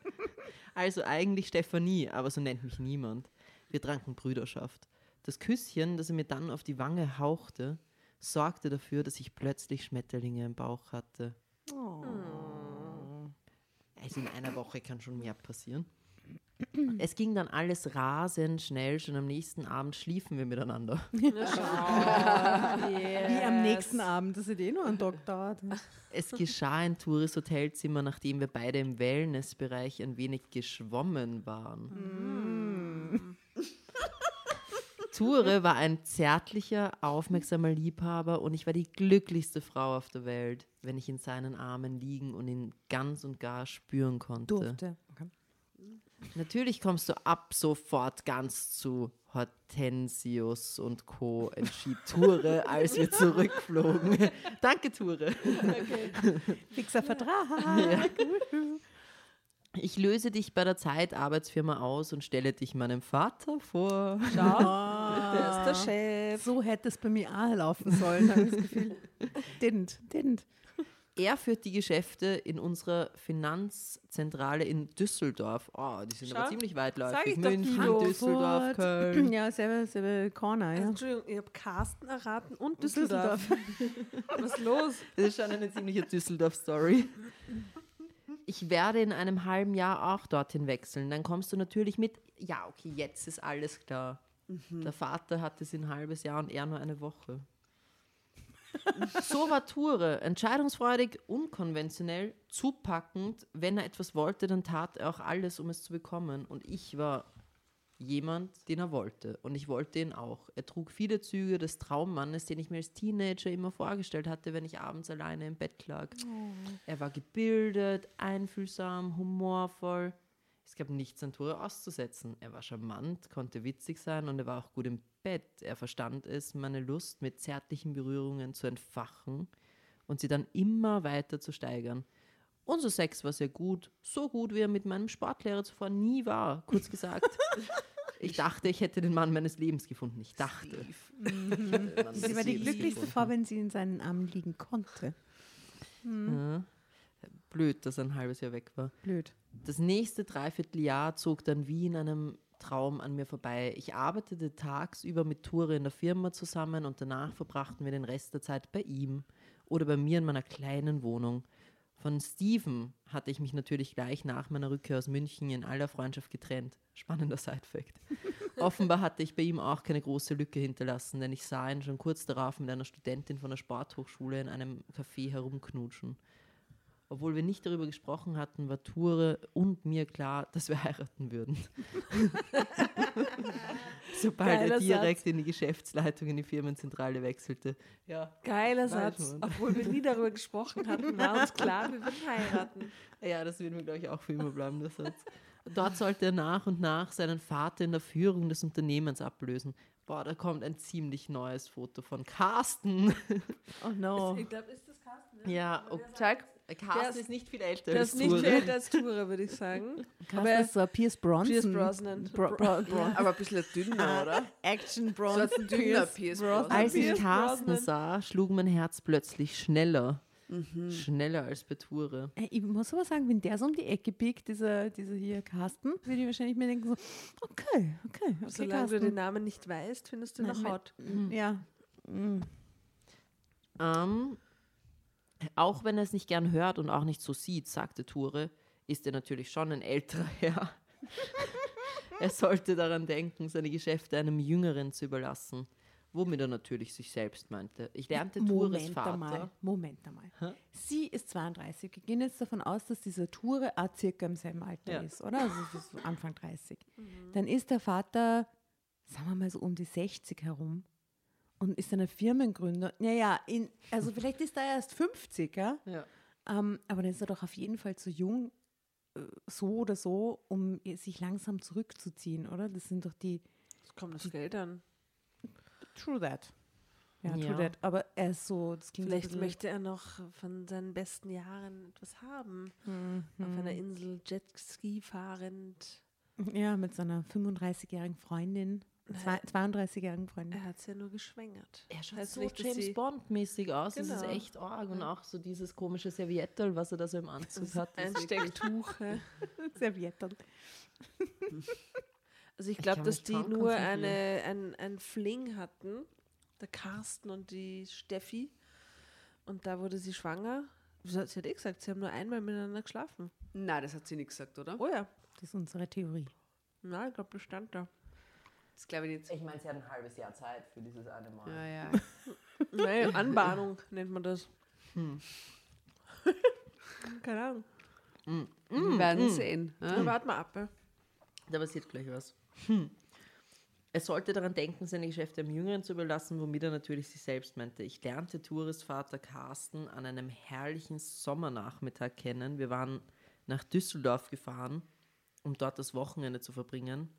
Also eigentlich Stefanie, aber so nennt mich niemand. Wir tranken Brüderschaft. Das Küsschen, das er mir dann auf die Wange hauchte, sorgte dafür, dass ich plötzlich Schmetterlinge im Bauch hatte. Also in einer Woche kann schon mehr passieren. Es ging dann alles rasend schnell. Schon am nächsten Abend schliefen wir miteinander. [laughs] Wie am nächsten Abend, das hat eh nur einen Tag dauert. Es geschah in Tures Hotelzimmer, nachdem wir beide im Wellnessbereich ein wenig geschwommen waren. Ture war ein zärtlicher, aufmerksamer Liebhaber und ich war die glücklichste Frau auf der Welt, wenn ich in seinen Armen liegen und ihn ganz und gar spüren konnte. Durfte. Okay. Natürlich kommst du ab sofort ganz zu Hortensius und Co. entschied Ture, [laughs] als wir zurückflogen. [laughs] Danke, Ture. Fixer Vertrag. [laughs] Ja. Ich löse dich bei der Zeitarbeitsfirma aus und stelle dich meinem Vater vor. Der ist der Chef. So hätte es bei mir auch laufen sollen, habe ich das Gefühl. Didn't, didn't. Er führt die Geschäfte in unserer Finanzzentrale in Düsseldorf. Oh, die sind aber Schau, ziemlich weitläufig. sag ich doch, München, Guido. Düsseldorf, Köln. Ja, selbe, selbe Corner, ja. Entschuldigung, ich habe Carsten erraten und Düsseldorf. Was ist los? Das ist schon eine ziemliche Düsseldorf-Story. Ich werde in einem halben Jahr auch dorthin wechseln. Dann kommst du natürlich mit. Ja, okay, jetzt ist alles klar. Der Vater hatte es ein halbes Jahr und er nur eine Woche. So war Ture. Entscheidungsfreudig, unkonventionell, zupackend. Wenn er etwas wollte, dann tat er auch alles, um es zu bekommen. Und ich war jemand, den er wollte. Und ich wollte ihn auch. Er trug viele Züge des Traummannes, den ich mir als Teenager immer vorgestellt hatte, wenn ich abends alleine im Bett lag. Er war gebildet, einfühlsam, humorvoll. Es gab nichts an Tore auszusetzen. Er war charmant, konnte witzig sein und er war auch gut im Bett. Er verstand es, meine Lust mit zärtlichen Berührungen zu entfachen und sie dann immer weiter zu steigern. Unser Sex war sehr gut, so gut, wie er mit meinem Sportlehrer zuvor nie war. Kurz gesagt, [laughs] ich dachte, ich hätte den Mann meines Lebens gefunden. Ich dachte. Sie war die glücklichste Frau, wenn sie in seinen Armen liegen konnte. Ja. Blöd, dass er ein halbes Jahr weg war. Blöd. Das nächste Dreivierteljahr zog dann wie in einem Traum an mir vorbei. Ich arbeitete tagsüber mit Ture in der Firma zusammen und danach verbrachten wir den Rest der Zeit bei ihm oder bei mir in meiner kleinen Wohnung. Von Steven hatte ich mich natürlich gleich nach meiner Rückkehr aus München in aller Freundschaft getrennt. Spannender Sidefact. [laughs] Offenbar hatte ich bei ihm auch keine große Lücke hinterlassen, denn ich sah ihn schon kurz darauf mit einer Studentin von der Sporthochschule in einem Café herumknutschen. Obwohl wir nicht darüber gesprochen hatten, war Ture und mir klar, dass wir heiraten würden. [laughs] Sobald Geiler er direkt in die Geschäftsleitung in die Firmenzentrale wechselte. Ja, Geiler Satz. man. Obwohl wir nie darüber gesprochen hatten, war uns klar, wir würden heiraten. ja, das wird mir, glaube ich, auch für immer bleiben, der Satz. Dort sollte er nach und nach seinen Vater in der Führung des Unternehmens ablösen. Boah, da kommt ein ziemlich neues Foto von Carsten. Oh no. Ich glaube, ist das Carsten? Ja, oh, Zeig. Carsten ist- ist, nicht viel älter Der als ist nicht Ture. viel älter als Ture, würde ich sagen. Aber er- er ist so Pierce Bronson. Pierce Brosnan. Bro, Bro, Bro. Aber ein bisschen dünner, oder? Action So Bronson. ein dünner Pierce Brosnan. Als ich Carsten Brosnan. sah, schlug mein Herz plötzlich schneller. Schneller als bei Ture. Ey, Ich muss aber sagen, wenn der so um die Ecke biegt, dieser, dieser hier Carsten, würde ich wahrscheinlich mir denken so, okay, okay, okay, Solange du den Carsten. Namen nicht weißt, findest du ihn Nein, noch mein- hot. Ja. Mm. Ähm, Auch wenn er es nicht gern hört und auch nicht so sieht, sagte Ture, ist er natürlich schon ein älterer [laughs] Herr. er sollte daran denken, seine Geschäfte einem Jüngeren zu überlassen, womit er natürlich sich selbst meinte. Ich lernte Tures Moment Vater. einmal, Moment einmal. Sie ist 32. Wir gehen jetzt davon aus, dass dieser Ture auch circa im selben Alter Ja. ist, oder? Also ist Anfang 30. Dann ist der Vater, sagen wir mal so um die 60 herum und ist ein Firmengründer. Naja, in, also vielleicht ist er erst 50, ja? Ja. Ähm, aber dann ist er doch auf jeden Fall zu jung, äh, so oder so, um sich langsam zurückzuziehen, oder? Das sind doch die Das kommt das Geld an. True that. Ja, Ja. true that. Aber er ist so, so Vielleicht bisschen- möchte er noch von seinen besten Jahren etwas haben. Mhm. Auf einer Insel Jetski fahrend. Ja, mit seiner 35-jährigen Freundin, zwei- 32-jährigen Freundin. Er hat es ja nur geschwängert. Er schaut Heißt so nicht, James Bond-mäßig aus. Das ist Genau. echt arg. Und auch so dieses komische Serviettel, was er da so im Anzug hat. Ein Stecktuch. ja. [laughs] Servietten. [laughs] Also ich glaube, dass die nur konzentrieren. eine, ein, ein Fling hatten. Der Carsten und die Steffi. Und da wurde sie schwanger. Sie hat eh gesagt, sie haben nur einmal miteinander geschlafen. Nein, das hat sie nicht gesagt, oder? Oh ja. Das ist unsere Theorie. Na, ich glaube, das stand da. Das glaube ich nicht. Ich meine, sie hat ein halbes Jahr Zeit für dieses eine Mal. Ja, ja. [laughs] Nein, Anbahnung nennt man das. [laughs] Keine Ahnung. Wir werden sehen. Na, Ja? warte mal ab. Ja. Da passiert gleich was. Hm. Er sollte daran denken, seine Geschäfte einem Jüngeren zu überlassen, womit er natürlich sich selbst meinte. Ich lernte Tures Vater Carsten an einem herrlichen Sommernachmittag kennen. Wir waren nach Düsseldorf gefahren, um dort das Wochenende zu verbringen.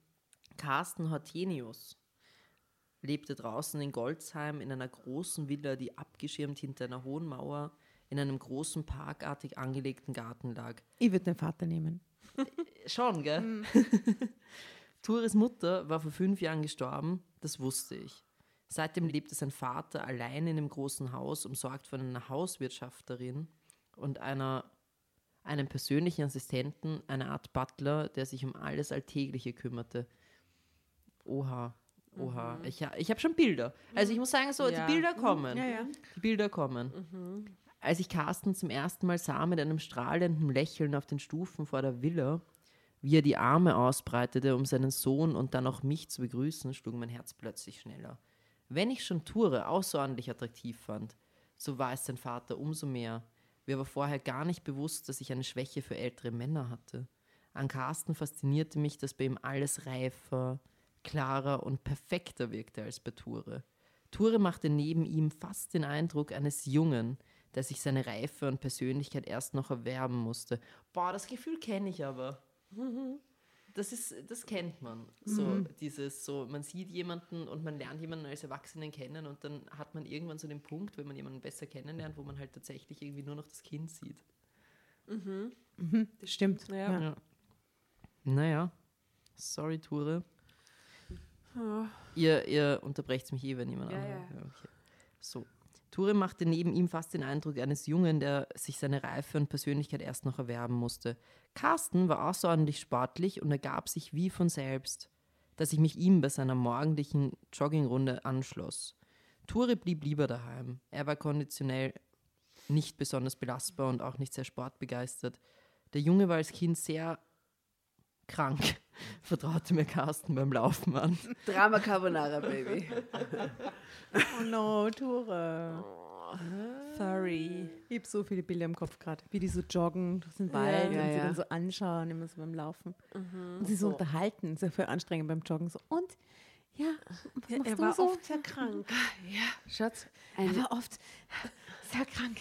Carsten Hortenius lebte draußen in Goldsheim in einer großen Villa, die abgeschirmt hinter einer hohen Mauer in einem großen parkartig angelegten Garten lag. Ich würde den Vater nehmen. Schon, gell? [laughs] Tures Mutter war vor fünf Jahren gestorben, das wusste ich. Seitdem lebte sein Vater allein in dem großen Haus, umsorgt von einer Hauswirtschafterin und einer, einem persönlichen Assistenten, einer Art Butler, der sich um alles Alltägliche kümmerte. Oha, oha. Ich, ha- ich habe schon Bilder. Also ich muss sagen, so, Ja. die Bilder kommen. Ja, ja. Die Bilder kommen. Als ich Carsten zum ersten Mal sah mit einem strahlenden Lächeln auf den Stufen vor der Villa, wie er die Arme ausbreitete, um seinen Sohn und dann auch mich zu begrüßen, schlug mein Herz plötzlich schneller. Wenn ich schon Ture außerordentlich attraktiv fand, so war es sein Vater umso mehr. Mir war vorher gar nicht bewusst, dass ich eine Schwäche für ältere Männer hatte. An Carsten faszinierte mich, dass bei ihm alles reifer, klarer und perfekter wirkte als bei Ture. Ture machte neben ihm fast den Eindruck eines Jungen, der sich seine Reife und Persönlichkeit erst noch erwerben musste. Boah, das Gefühl kenne ich aber. [laughs] Das ist, das kennt man. So dieses, so man sieht jemanden und man lernt jemanden als Erwachsenen kennen und dann hat man irgendwann so den Punkt, wenn man jemanden besser kennenlernt, wo man halt tatsächlich irgendwie nur noch das Kind sieht. Das stimmt. Ja. Ja. Naja, sorry, Ture. Ihr, ihr unterbrecht mich eh, wenn jemand Ja, anderes. ja. okay. So. Ture machte neben ihm fast den Eindruck eines Jungen, der sich seine Reife und Persönlichkeit erst noch erwerben musste. Carsten war außerordentlich sportlich und ergab sich wie von selbst, dass ich mich ihm bei seiner morgendlichen Joggingrunde anschloss. Ture blieb lieber daheim. Er war konditionell nicht besonders belastbar und auch nicht sehr sportbegeistert. Der Junge war als Kind sehr krank, [laughs] vertraute mir Carsten beim Laufen an. [laughs] Drama Carbonara, Baby. [laughs] Oh no, Ture. Sorry. Ich habe so viele Bilder im Kopf gerade, wie die so joggen durch den Wald Ja, und sie ja. dann so anschauen, immer so beim Laufen. und sie so, unterhalten, sehr viel anstrengend beim Joggen. So, und ja, was Ja, machst er du war so? oft sehr krank. Schatz, er war oft sehr krank.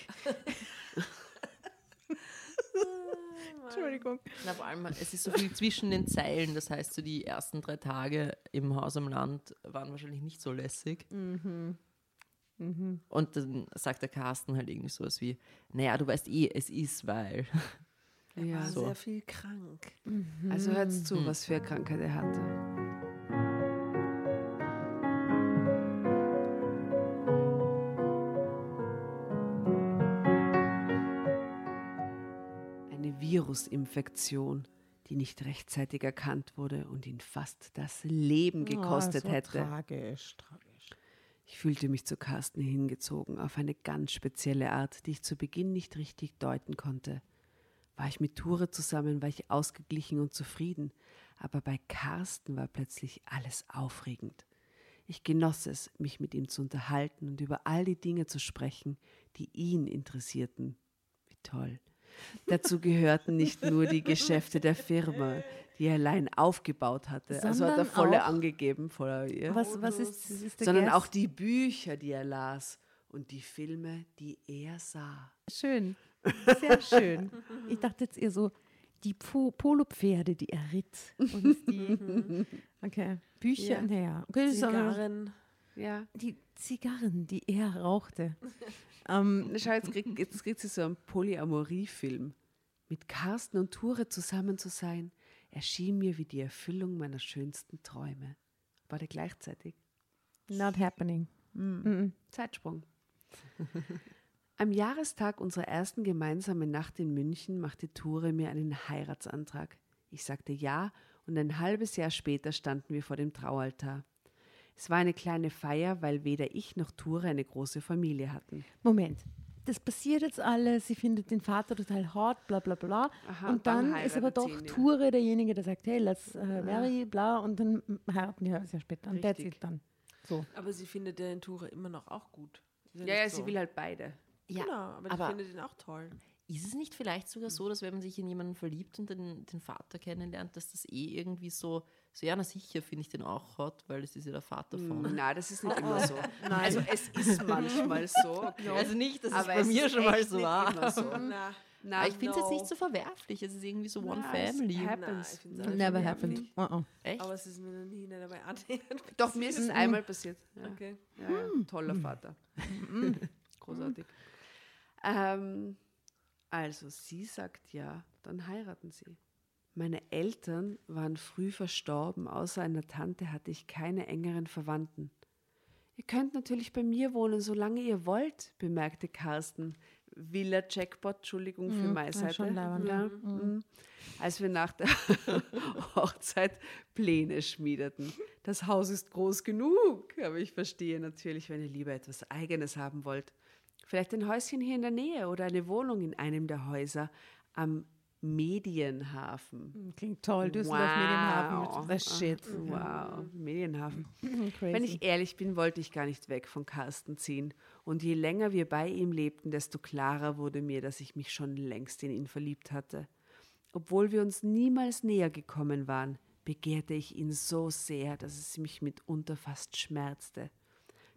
Entschuldigung. Na, vor allem, es ist so viel zwischen den Zeilen. Das heißt, so die ersten drei Tage im Haus am Land waren wahrscheinlich nicht so lässig. Mhm. Und dann sagt der Carsten halt irgendwie sowas wie, naja, du weißt eh, es ist, weil. Er Ja. war So. sehr viel krank. also hört's zu, was für eine Krankheit er hatte. Virusinfektion, die nicht rechtzeitig erkannt wurde und ihn fast das Leben gekostet oh, so hätte. Tragisch, tragisch. Ich fühlte mich zu Carsten hingezogen, auf eine ganz spezielle Art, die ich zu Beginn nicht richtig deuten konnte. War ich mit Ture zusammen, war ich ausgeglichen und zufrieden, aber bei Carsten war plötzlich alles aufregend. Ich genoss es, mich mit ihm zu unterhalten und über all die Dinge zu sprechen, die ihn interessierten. Wie toll. Dazu gehörten nicht nur die Geschäfte der Firma, die er allein aufgebaut hatte. also hat er Sondern volle auch- angegeben voller ihr. Was, was ist, ist der Sondern Guest? auch die Bücher, die er las und die Filme, die er sah. Schön. Sehr schön. Ich dachte jetzt eher so, die Po- Polopferde, die er ritt. Und die, [laughs] okay. Bücher, Ja. naja. Okay, Zigarren. Ja. die Zigarren, die er rauchte. [laughs] ähm, Schau, jetzt kriegt, jetzt kriegt sie so einen Polyamorie-Film. Mit Carsten und Ture zusammen zu sein, erschien mir wie die Erfüllung meiner schönsten Träume. War der gleichzeitig? not happening. Mhm. Zeitsprung. [laughs] Am Jahrestag unserer ersten gemeinsamen Nacht in München machte Ture mir einen Heiratsantrag. Ich sagte ja und ein halbes Jahr später standen wir vor dem Traualtar. Es war eine kleine Feier, weil weder ich noch Ture eine große Familie hatten. Moment. Das passiert jetzt alles, sie findet den Vater total hot, bla bla bla. Aha, und dann dann, ist aber doch ihn, ja. Ture derjenige, der sagt, hey, let's uh, marry, bla, und dann heiraten die Jahr später. Und it dann. So. Aber sie findet den Ture immer noch auch gut. Ja, ja, so. sie will halt beide. Ja, Genau, aber, aber- sie findet ihn auch toll. Ist es nicht vielleicht sogar so, dass wenn man sich in jemanden verliebt und den, den Vater kennenlernt, dass das eh irgendwie so, so ja, na sicher finde ich den auch hot, weil es ist ja der Vater von. Nein, das ist nicht immer so. [laughs] Also es ist manchmal so. [laughs] Okay. Also nicht, dass Aber es bei mir schon mal so nicht war. so. [laughs] Na, Na, Aber ich finde es jetzt no. nicht so verwerflich. Es ist irgendwie so One Na, Family. happens. Nein, alles Never happened. Uh -uh. Echt? Aber es ist mir noch nie dabei annähernd. Doch, mir ist es einmal passiert. Ja. Okay. Ja, ja. Toller Vater. Großartig. Ähm, also, sie sagt ja, dann heiraten sie. Meine Eltern waren früh verstorben, außer einer Tante hatte ich keine engeren Verwandten. Ihr könnt natürlich bei mir wohnen, solange ihr wollt, bemerkte Carsten. Villa Jackpot, Entschuldigung für Mhm, meine Seite. leibend, ja, ja. mhm. Als wir nach der [laughs] Hochzeit Pläne schmiedeten. Das Haus ist groß genug, aber ich verstehe natürlich, wenn ihr lieber etwas Eigenes haben wollt. Vielleicht ein Häuschen hier in der Nähe oder eine Wohnung in einem der Häuser am Medienhafen. Klingt toll. Düsseldorf Medienhafen. Wow. The shit. Wow, Medienhafen. [laughs] Wenn ich ehrlich bin, wollte ich gar nicht weg von Carsten ziehen. Und je länger wir bei ihm lebten, desto klarer wurde mir, dass ich mich schon längst in ihn verliebt hatte. Obwohl wir uns niemals näher gekommen waren, begehrte ich ihn so sehr, dass es mich mitunter fast schmerzte.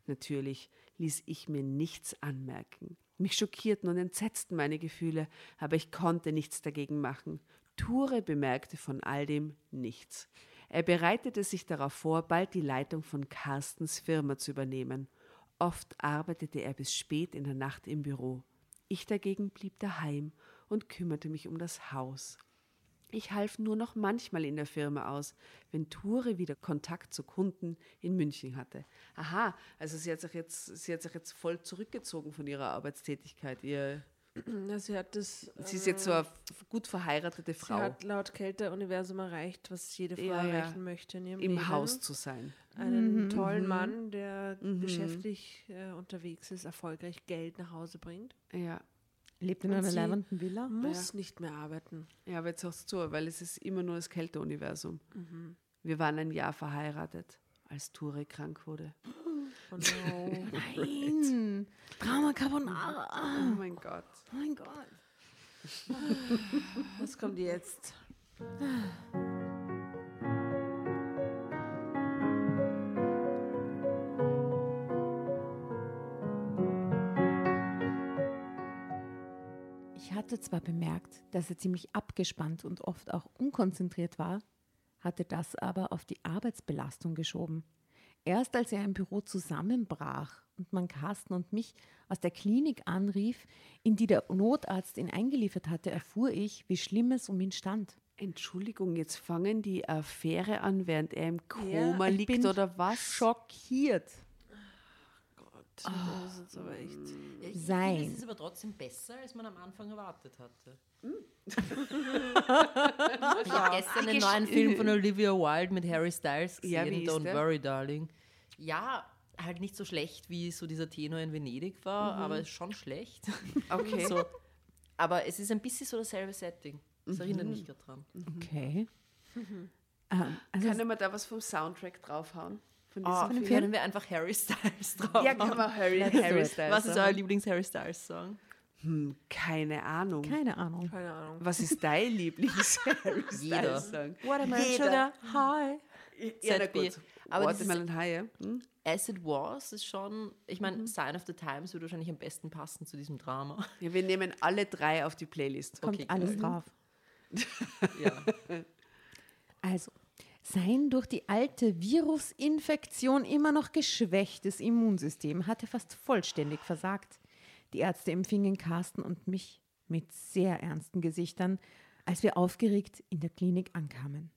Natürlich ließ ich mir nichts anmerken. Mich schockierten und entsetzten meine Gefühle, aber ich konnte nichts dagegen machen. Ture bemerkte von all dem nichts. Er bereitete sich darauf vor, bald die Leitung von Carstens Firma zu übernehmen. Oft arbeitete er bis spät in der Nacht im Büro. Ich dagegen blieb daheim und kümmerte mich um das Haus. Ich half nur noch manchmal in der Firma aus, wenn Ture wieder Kontakt zu Kunden in München hatte. Aha, also sie hat sich jetzt, sie hat sich jetzt voll zurückgezogen von ihrer Arbeitstätigkeit. Ihr, [clears throat] Ja, sie hat das. sie ist jetzt so äh, eine f- gut verheiratete Sie Frau, hat laut Kälter-Universum erreicht, was jede Frau Ja, ja. erreichen möchte in ihrem im Leben. Haus zu sein. Einen tollen Mann, der geschäftlich äh, unterwegs ist, erfolgreich Geld nach Hause bringt. Ja, Lebt in einer leibenden Villa. Muss nicht mehr arbeiten. ja aber jetzt hörst du zu, weil es ist immer nur das Kälteuniversum. Mhm. Wir waren ein Jahr verheiratet, als Ture krank wurde. Oh no. Nein. Drama Carbonara. Oh mein Gott. Oh mein Gott. Was kommt jetzt? [sighs] hatte zwar bemerkt, dass er ziemlich abgespannt und oft auch unkonzentriert war, hatte das aber auf die Arbeitsbelastung geschoben. Erst als er im Büro zusammenbrach und man Carsten und mich aus der Klinik anrief, in die der Notarzt ihn eingeliefert hatte, erfuhr ich, wie schlimm es um ihn stand. Entschuldigung, jetzt fangen die Affäre an, während er im Koma ich liegt oder was? Schockiert. Gott, das ist jetzt aber echt. Ja, ich Sein. finde, Es ist aber trotzdem besser, als man am Anfang erwartet hatte. ich habe gestern den neuen Film von Olivia Wilde mit Harry Styles gesehen, Ja, wie ist Don't der? Worry, Darling. Ja, halt nicht so schlecht, wie so dieser Tenor in Venedig war, aber ist schon schlecht. Okay. So, aber es ist ein bisschen so dasselbe Setting. Das erinnert mich gerade dran. Okay. Ähm, also Können wir da was vom Soundtrack draufhauen? Von Ah, diesem können wir einfach Harry Styles [laughs] drauf Ja, kann man Harry, Harry. Styles Was ist euer Lieblings-Harry Styles-Song? Hm, keine Ahnung. keine Ahnung. Keine Ahnung. Was ist dein [laughs] Lieblings-Harry. Styles-Song? Watermelon Jeder. Sugar High. Ja, na gut. Aber Watermelon High, ja? Hm? As It Was ist schon, ich meine, Sign of the Times würde wahrscheinlich am besten passen zu diesem Drama. ja. Wir nehmen alle drei auf die Playlist. Kommt Okay, alles cool. drauf. [laughs] Ja. Also, sein durch die alte Virusinfektion immer noch geschwächtes Immunsystem hatte fast vollständig versagt. Die Ärzte empfingen Carsten und mich mit sehr ernsten Gesichtern, als wir aufgeregt in der Klinik ankamen.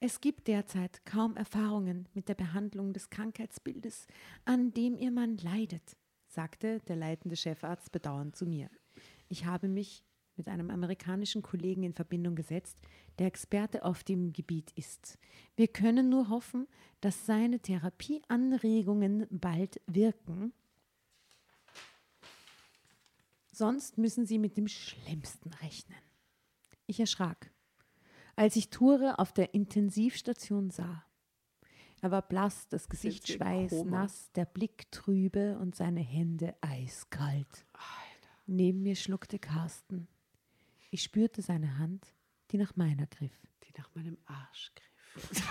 Es gibt derzeit kaum Erfahrungen mit der Behandlung des Krankheitsbildes, an dem Ihr Mann leidet, sagte der leitende Chefarzt bedauernd zu mir. Ich habe mich mit einem amerikanischen Kollegen in Verbindung gesetzt, der Experte auf dem Gebiet ist. Wir können nur hoffen, dass seine Therapieanregungen bald wirken. Sonst müssen Sie mit dem Schlimmsten rechnen. Ich erschrak, als ich Ture auf der Intensivstation sah. Er war blass, das Gesicht schweißnass, der Blick trübe und seine Hände eiskalt. Neben mir schluckte Carsten. Ich spürte seine Hand, die nach meiner griff. Die nach meinem Arsch griff.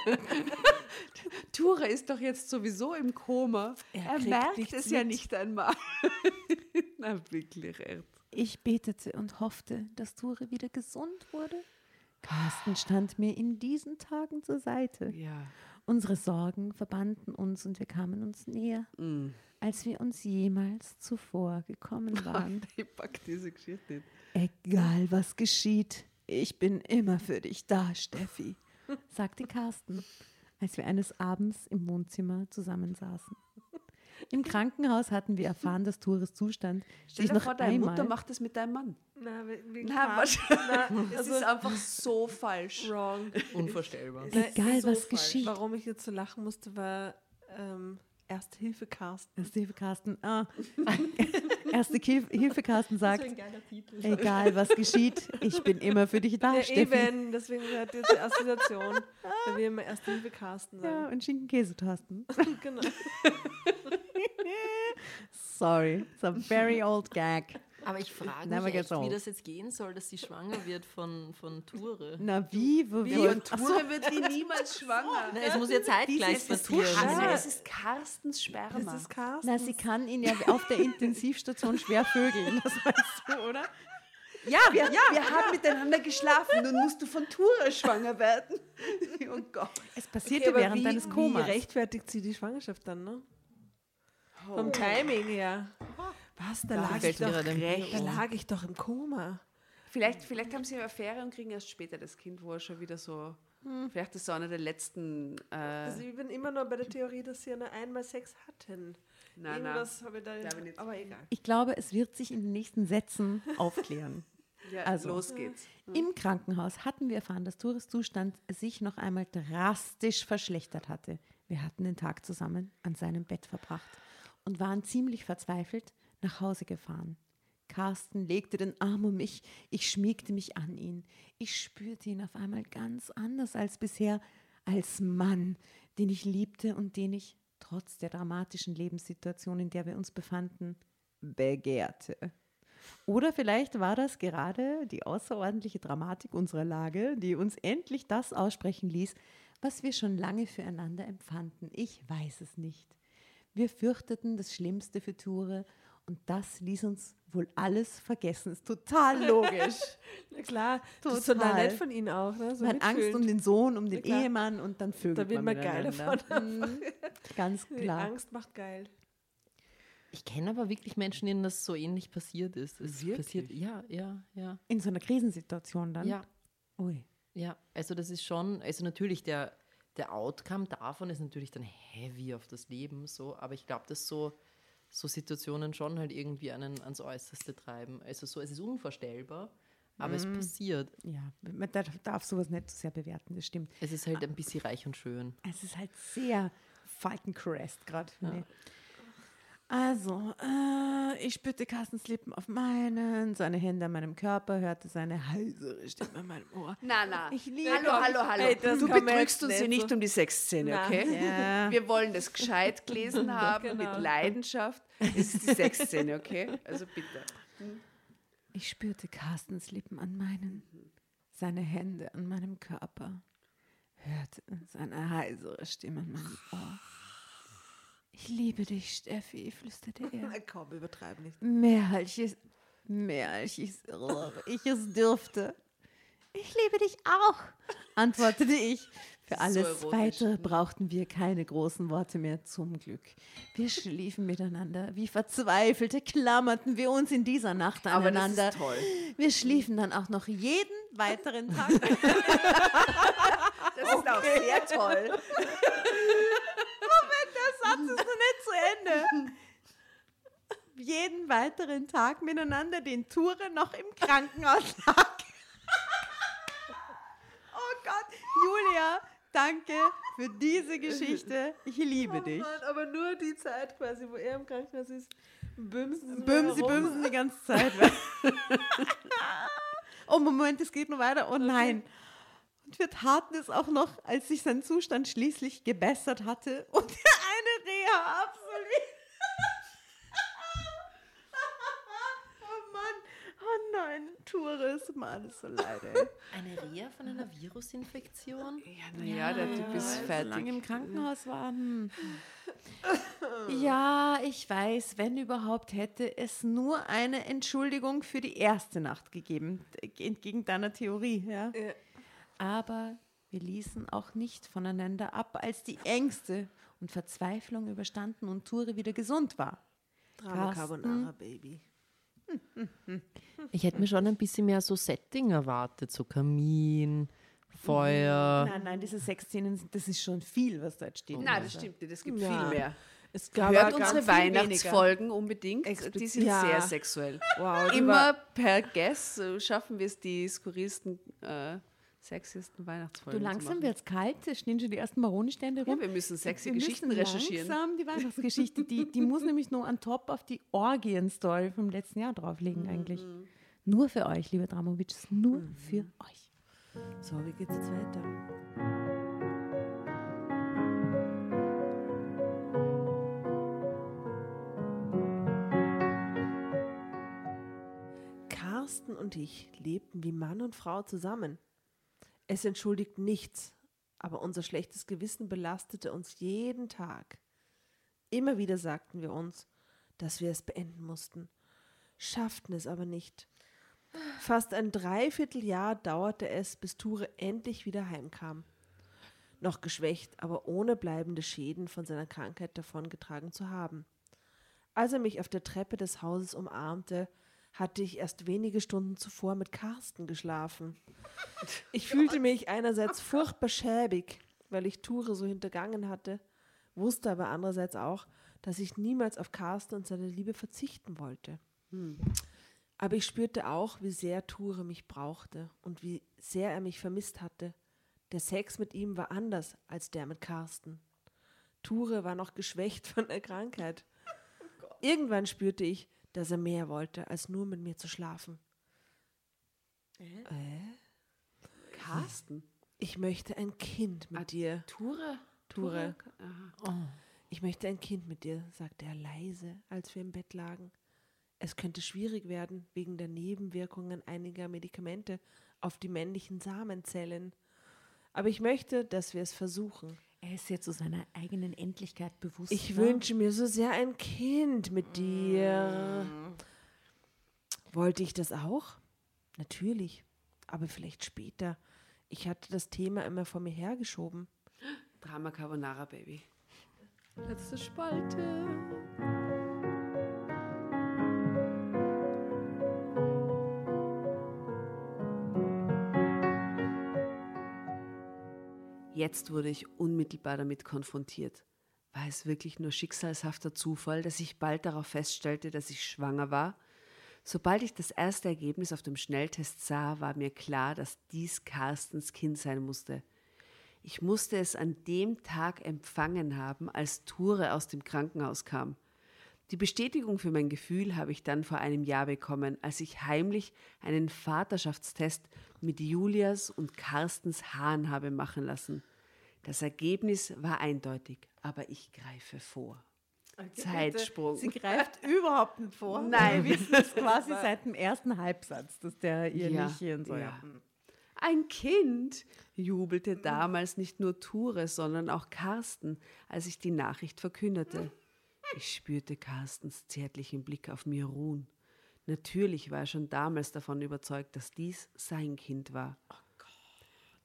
[laughs] Tura ist doch jetzt sowieso im Koma. Er, kriegt merkt es ja mit. nicht einmal. [laughs] Na, wirklich, echt. Ich betete und hoffte, dass Ture wieder gesund wurde. Carsten stand mir in diesen Tagen zur Seite. Ja. Unsere Sorgen verbanden uns und wir kamen uns näher, Mm. Als wir uns jemals zuvor gekommen [laughs] waren. Ich pack diese Geschichte nicht. Egal was geschieht, ich bin immer für dich da, Steffi, [laughs] sagte Carsten, als wir eines Abends im Wohnzimmer zusammensaßen. Im Krankenhaus hatten wir erfahren, dass Tures Zustand Stell sich dir noch vor, deine einmal Mutter macht das mit deinem Mann. Na, Carsten. was? Na, [laughs] Das also ist einfach so falsch. wrong. Unvorstellbar. Egal, so was falsch. geschieht. Warum ich jetzt so lachen musste, war ähm, Erste Hilfe Carsten. Erste Hilfe Carsten. Ah. [laughs] Erste Hilf- Hilfe Carsten sagt, egal was geschieht, ich bin immer für dich da, Ja, Steffi. eben, deswegen hat jetzt die Assoziation, weil wir immer Erste Hilfe Carsten Ja, sagen. und Schinken-Käse-Tasten. [laughs] Genau. [laughs] Sorry, it's a very old gag. Aber ich frage mich echt, wie das jetzt gehen soll, dass sie schwanger wird von, von Ture. Na wie? Wo, Wie wo- und Tura wird die niemals schwanger. Na, es muss ja zeitgleich es ist, passieren. Ja. es ist Carstens Sperma. Das ist Carsten. Na, sie kann ihn ja auf der Intensivstation schwer vögeln, das weißt du, oder? ja, wir, ja, wir haben miteinander geschlafen. Nun musst du von Tura schwanger werden. [laughs] Oh Gott. Es passierte aber während wie, deines Wie Komas. rechtfertigt sie die Schwangerschaft dann, ne? Vom Timing her. Was? Da, lag ich, doch, da lag ich doch im Koma. Vielleicht, vielleicht haben sie eine Affäre und kriegen erst später das Kind, wo er schon wieder so. Vielleicht ist so einer der letzten. Äh, Also ich bin immer nur bei der Theorie, dass sie eine einmal Sex hatten. nein, nein. Irgendwas habe ich da. Ich nicht. Aber egal. Ich glaube, es wird sich in den nächsten Sätzen [laughs] aufklären. Ja, also. los geht's. Im Krankenhaus hatten wir erfahren, dass Tures Zustand sich noch einmal drastisch verschlechtert hatte. Wir hatten den Tag zusammen an seinem Bett verbracht und waren ziemlich verzweifelt nach Hause gefahren. Carsten legte den Arm um mich, ich schmiegte mich an ihn. Ich spürte ihn auf einmal ganz anders als bisher, als Mann, den ich liebte und den ich, trotz der dramatischen Lebenssituation, in der wir uns befanden, begehrte. Oder vielleicht war das gerade die außerordentliche Dramatik unserer Lage, die uns endlich das aussprechen ließ, was wir schon lange füreinander empfanden. Ich weiß es nicht. Wir fürchteten das Schlimmste für Ture und das ließ uns wohl alles vergessen. Ist total logisch. [laughs] Na klar, das ist total Total. nett von ihnen auch. Ne? So man hat Angst um den Sohn, um den. Ehemann und dann vögelt Da wird man geil miteinander. davon. Mhm, Ganz Die klar. Angst macht geil. Ich kenne aber wirklich Menschen, denen das so ähnlich passiert ist. Es Wirklich? passiert, ja, ja, ja. In so einer Krisensituation dann. Ja, Ui. ja. Also das ist schon, also natürlich der, der Outcome davon ist natürlich dann heavy auf das Leben so, aber ich glaube, dass so, so Situationen schon halt irgendwie einen ans Äußerste treiben. Also so, es ist unvorstellbar, aber es passiert. Ja, man darf, darf sowas nicht zu sehr bewerten, das stimmt. Es ist halt ein bisschen reich und schön. Es ist halt sehr Falcon Crest gerade. Nee. Also, äh, ich spürte Carstens Lippen auf meinen, seine Hände an meinem Körper, hörte seine heisere Stimme an meinem Ohr. Na, na. Ich liebe hallo, hallo, hallo. Ey, du betrügst uns nicht hier nicht um die Sexszene, Na. okay? Ja. [laughs] Wir wollen das gescheit gelesen [laughs] haben, Genau. mit Leidenschaft. Es ist die Sexszene, okay? Also bitte. Ich spürte Carstens Lippen an meinen, seine Hände an meinem Körper, hörte seine heisere Stimme in meinem Ohr. Ich liebe dich, Steffi, flüsterte er. [laughs] Komm, übertreib nicht. Mehr als ich, mehr als ich, ich es dürfte. Ich liebe dich auch, antwortete ich. Für alles erotisch. Weitere brauchten wir keine großen Worte mehr, zum Glück. Wir schliefen miteinander. Wie Verzweifelte klammerten wir uns in dieser Nacht Aber das aneinander. ist toll. Wir schliefen dann auch noch jeden weiteren Tag. [laughs] Das ist auch sehr toll. Der Satz ist noch Ende. Jeden weiteren Tag miteinander, den Ture noch im Krankenhaus lag. Oh Gott, Julia, danke für diese Geschichte. Ich liebe dich. Mann, aber nur die Zeit quasi, wo er im Krankenhaus ist, bümsen. Bümsi, bümsen die ganze Zeit. [laughs] oh Moment, es geht noch weiter. Oh nein. Und wir taten es auch noch, als sich sein Zustand schließlich gebessert hatte und er eine Reha absolviert. oh Mann, nein, Mann, ist so leid, ey. [laughs] Eine Reha von einer Virusinfektion? Ja, naja, der Typ ist fertig. lange im Krankenhaus war. Hm. Ja, ich weiß, wenn überhaupt hätte es nur eine Entschuldigung für die erste Nacht gegeben, entgegen deiner Theorie, ja. Ja. Aber wir ließen auch nicht voneinander ab, als die Ängste und Verzweiflung überstanden und Ture wieder gesund war. Drama Carsten. Carbonara, Baby. Ich hätte mir schon ein bisschen mehr so Setting erwartet, so Kamin, Feuer. Nein, nein, diese Sexszenen, sind- das ist schon viel, was da jetzt steht. Nein, das stimmt nicht. Es gibt Ja. viel mehr. Es gab Hört unsere Weihnachtsfolgen unbedingt. Explizit. Die sind Ja. sehr sexuell. Wow, Immer per Guess äh, schaffen wir es, die skurrilsten, äh, sexiesten Du, Weihnachtsfolgen zu langsam wird es kalt, es stehen schon die ersten Maronenstände rum. Ja, wir müssen sexy Wir Geschichten müssen recherchieren. langsam die Weihnachtsgeschichte, die, die muss nämlich nur an top auf die Orgien-Story vom letzten Jahr drauflegen eigentlich. Nur für euch, liebe Dramovic, nur für euch. So, wie geht's jetzt weiter? Carsten und ich lebten wie Mann und Frau zusammen. Es entschuldigt nichts, aber unser schlechtes Gewissen belastete uns jeden Tag. Immer wieder sagten wir uns, dass wir es beenden mussten, schafften es aber nicht. Fast ein Dreivierteljahr dauerte es, bis Ture endlich wieder heimkam. Noch geschwächt, aber ohne bleibende Schäden von seiner Krankheit davongetragen zu haben. Als er mich auf der Treppe des Hauses umarmte, hatte ich erst wenige Stunden zuvor mit Carsten geschlafen. [laughs] Ich fühlte mich einerseits furchtbar schäbig, weil ich Ture so hintergangen hatte, wusste aber andererseits auch, dass ich niemals auf Carsten und seine Liebe verzichten wollte. Aber ich spürte auch, wie sehr Ture mich brauchte und wie sehr er mich vermisst hatte. Der Sex mit ihm war anders als der mit Carsten. Ture war noch geschwächt von der Krankheit. [laughs] Irgendwann spürte ich, dass er mehr wollte, als nur mit mir zu schlafen. Carsten. Ich möchte ein Kind mit dir. Ture? Ture. Aha. Ich möchte ein Kind mit dir, sagte er leise, als wir im Bett lagen. Es könnte schwierig werden wegen der Nebenwirkungen einiger Medikamente auf die männlichen Samenzellen. Aber ich möchte, dass wir es versuchen. Er ist ja zu seiner eigenen Endlichkeit bewusst. Ich ne? wünsche mir so sehr ein Kind mit dir. Wollte ich das auch? Natürlich, aber vielleicht später. Ich hatte das Thema immer vor mir hergeschoben. Drama Carbonara, Baby. Letzte Spalte. Jetzt wurde ich unmittelbar damit konfrontiert. War es wirklich nur schicksalshafter Zufall, dass ich bald darauf feststellte, dass ich schwanger war? Sobald ich das erste Ergebnis auf dem Schnelltest sah, war mir klar, dass dies Carstens Kind sein musste. Ich musste es an dem Tag empfangen haben, als Ture aus dem Krankenhaus kam. Die Bestätigung für mein Gefühl habe ich dann vor einem Jahr bekommen, als ich heimlich einen Vaterschaftstest mit Julias und Carstens Haaren habe machen lassen. Das Ergebnis war eindeutig, aber ich greife vor. Zeitsprung. Sie greift [laughs] überhaupt nicht vor. Nein. Wir wissen es quasi [laughs] seit dem ersten Halbsatz, dass der ihr Ja, nicht hier in so ja. Ein Kind, jubelte damals nicht nur Ture, sondern auch Carsten, als ich die Nachricht verkündete. Ich spürte Carstens zärtlichen Blick auf mir ruhen. Natürlich war er schon damals davon überzeugt, dass dies sein Kind war.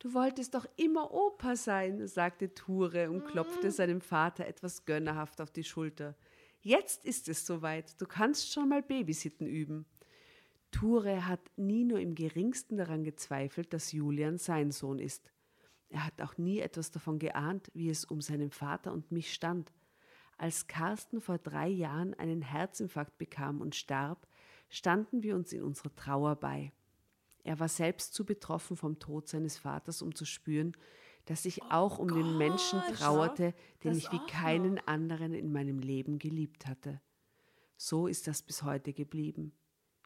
Du wolltest doch immer Opa sein, sagte Ture und klopfte seinem Vater etwas gönnerhaft auf die Schulter. Jetzt ist es soweit, du kannst schon mal Babysitten üben. Ture hat nie nur im geringsten daran gezweifelt, dass Julian sein Sohn ist. Er hat auch nie etwas davon geahnt, wie es um seinen Vater und mich stand. Als Carsten vor drei Jahren einen Herzinfarkt bekam und starb, standen wir uns in unserer Trauer bei. Er war selbst zu betroffen vom Tod seines Vaters, um zu spüren, dass ich auch um den Menschen trauerte, den ich wie keinen anderen in meinem Leben geliebt hatte. So ist das bis heute geblieben.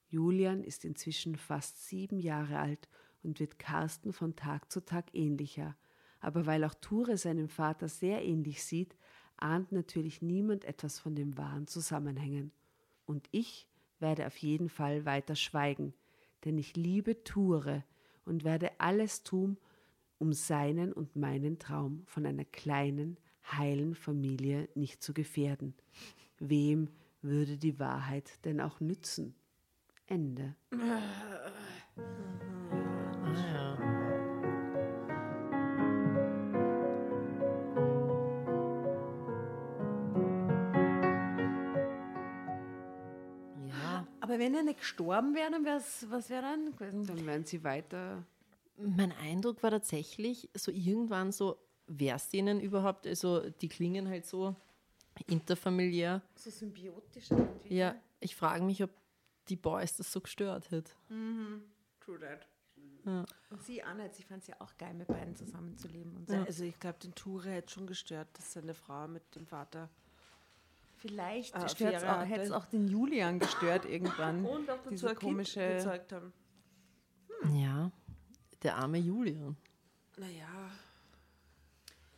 Julian ist inzwischen fast sieben Jahre alt und wird Carsten von Tag zu Tag ähnlicher. Aber weil auch Ture seinem Vater sehr ähnlich sieht, ahnt natürlich niemand etwas von dem wahren Zusammenhängen. Und ich werde auf jeden Fall weiter schweigen, denn ich liebe Ture und werde alles tun, um seinen und meinen Traum von einer kleinen, heilen Familie nicht zu gefährden. Wem würde die Wahrheit denn auch nützen? Ende. Ja, Aber wenn er nicht gestorben wäre, dann wäre es, was wäre dann gewesen? Dann werden sie weiter. mein Eindruck war tatsächlich so irgendwann so, wär's denen überhaupt, also die klingen halt so interfamiliär. So symbiotisch irgendwie. Ja, ich frage mich, ob die Boys das so gestört hat. True that. Und sie auch nicht. Sie fand es ja auch geil, mit beiden zusammenzuleben. Und so. Also ich glaube, den Ture hätte schon gestört, dass seine Frau mit dem Vater. Vielleicht Ah, hätte es auch den Julian gestört irgendwann. [laughs] Und auch dazu Diese ein Kind komische. gezeugt haben. Ja, der arme Julian. Naja,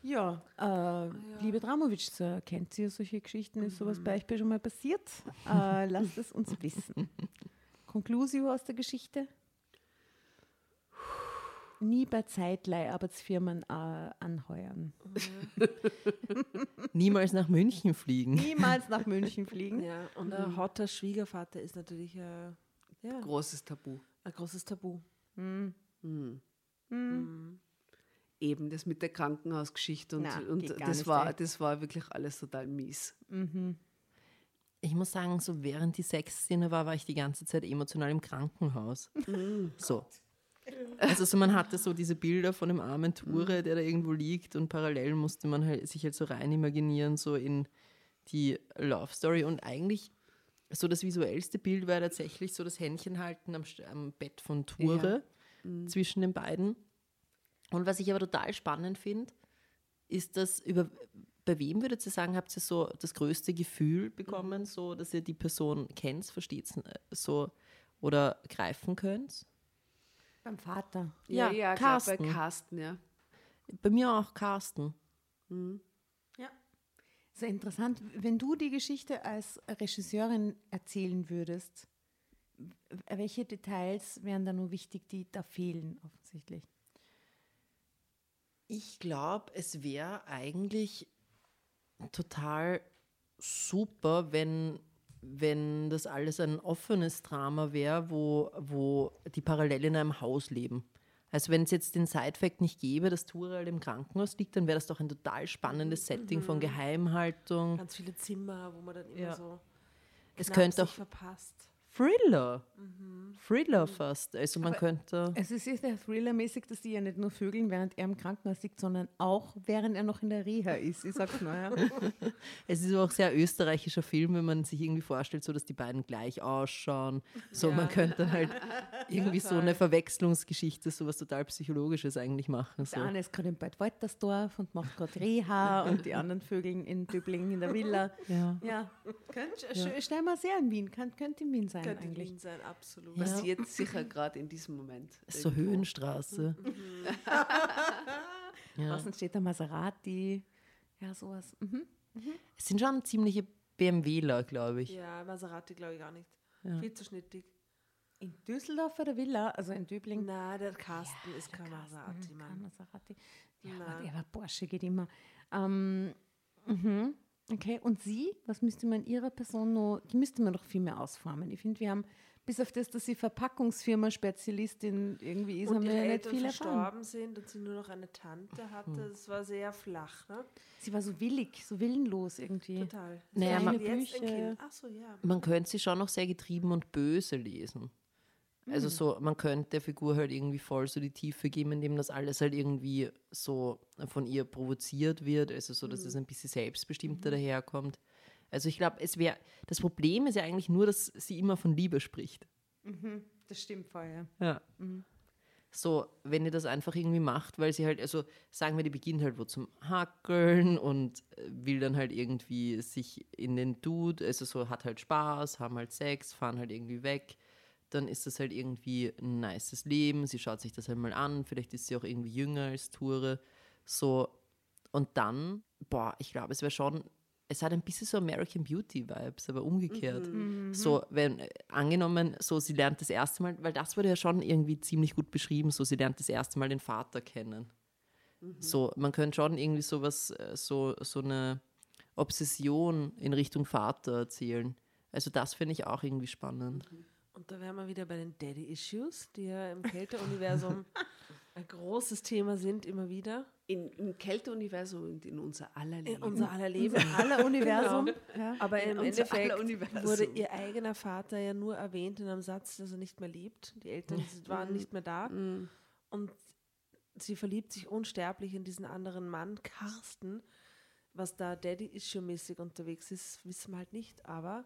Ja, äh, liebe Dramovic, so, kennt ihr solche Geschichten? Ist sowas bei euch schon mal passiert? [laughs] Äh, lasst es uns wissen. [laughs] Conclusio aus der Geschichte? Nie bei Zeitleiharbeitsfirmen äh, anheuern. [laughs] Niemals nach München fliegen. Niemals nach München fliegen. ja. Und ein hotter Schwiegervater ist natürlich äh, ja, Großes Tabu. ein großes Tabu. Hm. Eben das mit der Krankenhausgeschichte und, Na, und das, war, das war wirklich alles total mies. Ich muss sagen, so während die Sexszene war, war ich die ganze Zeit emotional im Krankenhaus. So. Also so man hatte so diese Bilder von dem armen Ture, der da irgendwo liegt und parallel musste man halt, sich halt so rein imaginieren, so in die Love Story. Und eigentlich so das visuellste Bild war tatsächlich so das Händchen halten am, am Bett von Ture zwischen den beiden. Und was ich aber total spannend finde, ist das über bei wem würdet ihr sagen, habt ihr so das größte Gefühl bekommen, so dass ihr die Person kennt, versteht so oder greifen könnt? Beim Vater. Ja, ja, Carsten. Carsten. bei Carsten, ja. Bei mir auch Carsten. Ja. Sehr interessant. Wenn du die Geschichte als Regisseurin erzählen würdest, welche Details wären da nur wichtig, die da fehlen, offensichtlich? Ich glaube, es wäre eigentlich total super, wenn, wenn das alles ein offenes Drama wäre, wo, wo die parallel in einem Haus leben. Also wenn es jetzt den Side-Fact nicht gäbe, dass Ture halt im Krankenhaus liegt, dann wäre das doch ein total spannendes Setting von Geheimhaltung. Ganz viele Zimmer, wo man dann immer Ja. so Es könnte auch verpasst. Thriller. Thriller fast. Also man könnte. Es ist ja thrillermäßig, dass die ja nicht nur vögeln, während er im Krankenhaus liegt, sondern auch während er noch in der Reha ist. Ich sag's nur, ja. [laughs] Es ist auch sehr österreichischer Film, wenn man sich irgendwie vorstellt, so dass die beiden gleich ausschauen. So, man könnte halt [laughs] irgendwie so eine Verwechslungsgeschichte, so was total Psychologisches eigentlich machen. So. Der eine ist gerade in Bad Waltersdorf und macht gerade Reha und die anderen Vögel in Döbling in der Villa. Ja. Ja, könnt, ja. stell mal sehr in Wien, kann, könnte in Wien sein Könnte eigentlich. Wien sein, absolut. Ja. Passiert sicher gerade in diesem Moment. [laughs] So irgendwo. Höhenstraße. [laughs] Ja. Außen steht der Maserati. Ja, sowas. Mhm. Es sind schon ziemliche BMWler, glaube ich. Ja, Maserati glaube ich auch nicht. Ja. Viel zu schnittig. In Düsseldorf oder Villa, also in Döbling. Na, der Carsten ist kein Maserati, Kein Mann. Maserati. Ja, aber, aber Porsche geht immer. Ähm, mhm. Okay, und Sie, was müsste man Ihrer Person noch, die müsste man noch viel mehr ausformen. Ich finde, wir haben, bis auf das, dass sie Verpackungsfirma-Spezialistin irgendwie ist, Und haben wir ja nicht viel erfahren. verstorben sind und sie nur noch eine Tante hatte, das war sehr flach, ne? Sie war so willig, so willenlos irgendwie. Total. Naja, man- hat jetzt ein Bücher. Kind. Ach so, ja. Man könnte sie schon noch sehr getrieben und böse lesen. Also so, man könnte der Figur halt irgendwie voll so die Tiefe geben, indem das alles halt irgendwie so von ihr provoziert wird, also so, dass es ein bisschen selbstbestimmter daherkommt. Also ich glaube, es wäre, das Problem ist ja eigentlich nur, dass sie immer von Liebe spricht. Das stimmt voll, ja. Ja. So, wenn ihr das einfach irgendwie macht, weil sie halt, also sagen wir, die beginnt halt wo zum Hackeln und äh, will dann halt irgendwie sich in den Dude, also so hat halt Spaß, haben halt Sex, fahren halt irgendwie weg, dann ist das halt irgendwie ein nices Leben, sie schaut sich das halt mal an, vielleicht ist sie auch irgendwie jünger als Ture, so, und dann, boah, ich glaube, es wäre schon, es hat ein bisschen so American Beauty Vibes, aber umgekehrt. So, wenn angenommen, so sie lernt das erste Mal, weil das wurde ja schon irgendwie ziemlich gut beschrieben, so sie lernt das erste Mal den Vater kennen. So, man könnte schon irgendwie sowas, äh, so, so eine Obsession in Richtung Vater erzählen. Also das finde ich auch irgendwie spannend. Und da wären wir wieder bei den Daddy-Issues, die ja im Kälteuniversum [laughs] ein großes Thema sind, immer wieder. In, Im Kälteuniversum und in unser aller Leben. In unser aller Leben. [laughs] Aller Universum. Genau. Ja. Aber In im unser Endeffekt wurde ihr eigener Vater ja nur erwähnt in einem Satz, dass er nicht mehr lebt. Die Eltern sind- waren nicht mehr da. Und sie verliebt sich unsterblich in diesen anderen Mann, Carsten. Was da Daddy-Issue-mäßig unterwegs ist, wissen wir halt nicht. Aber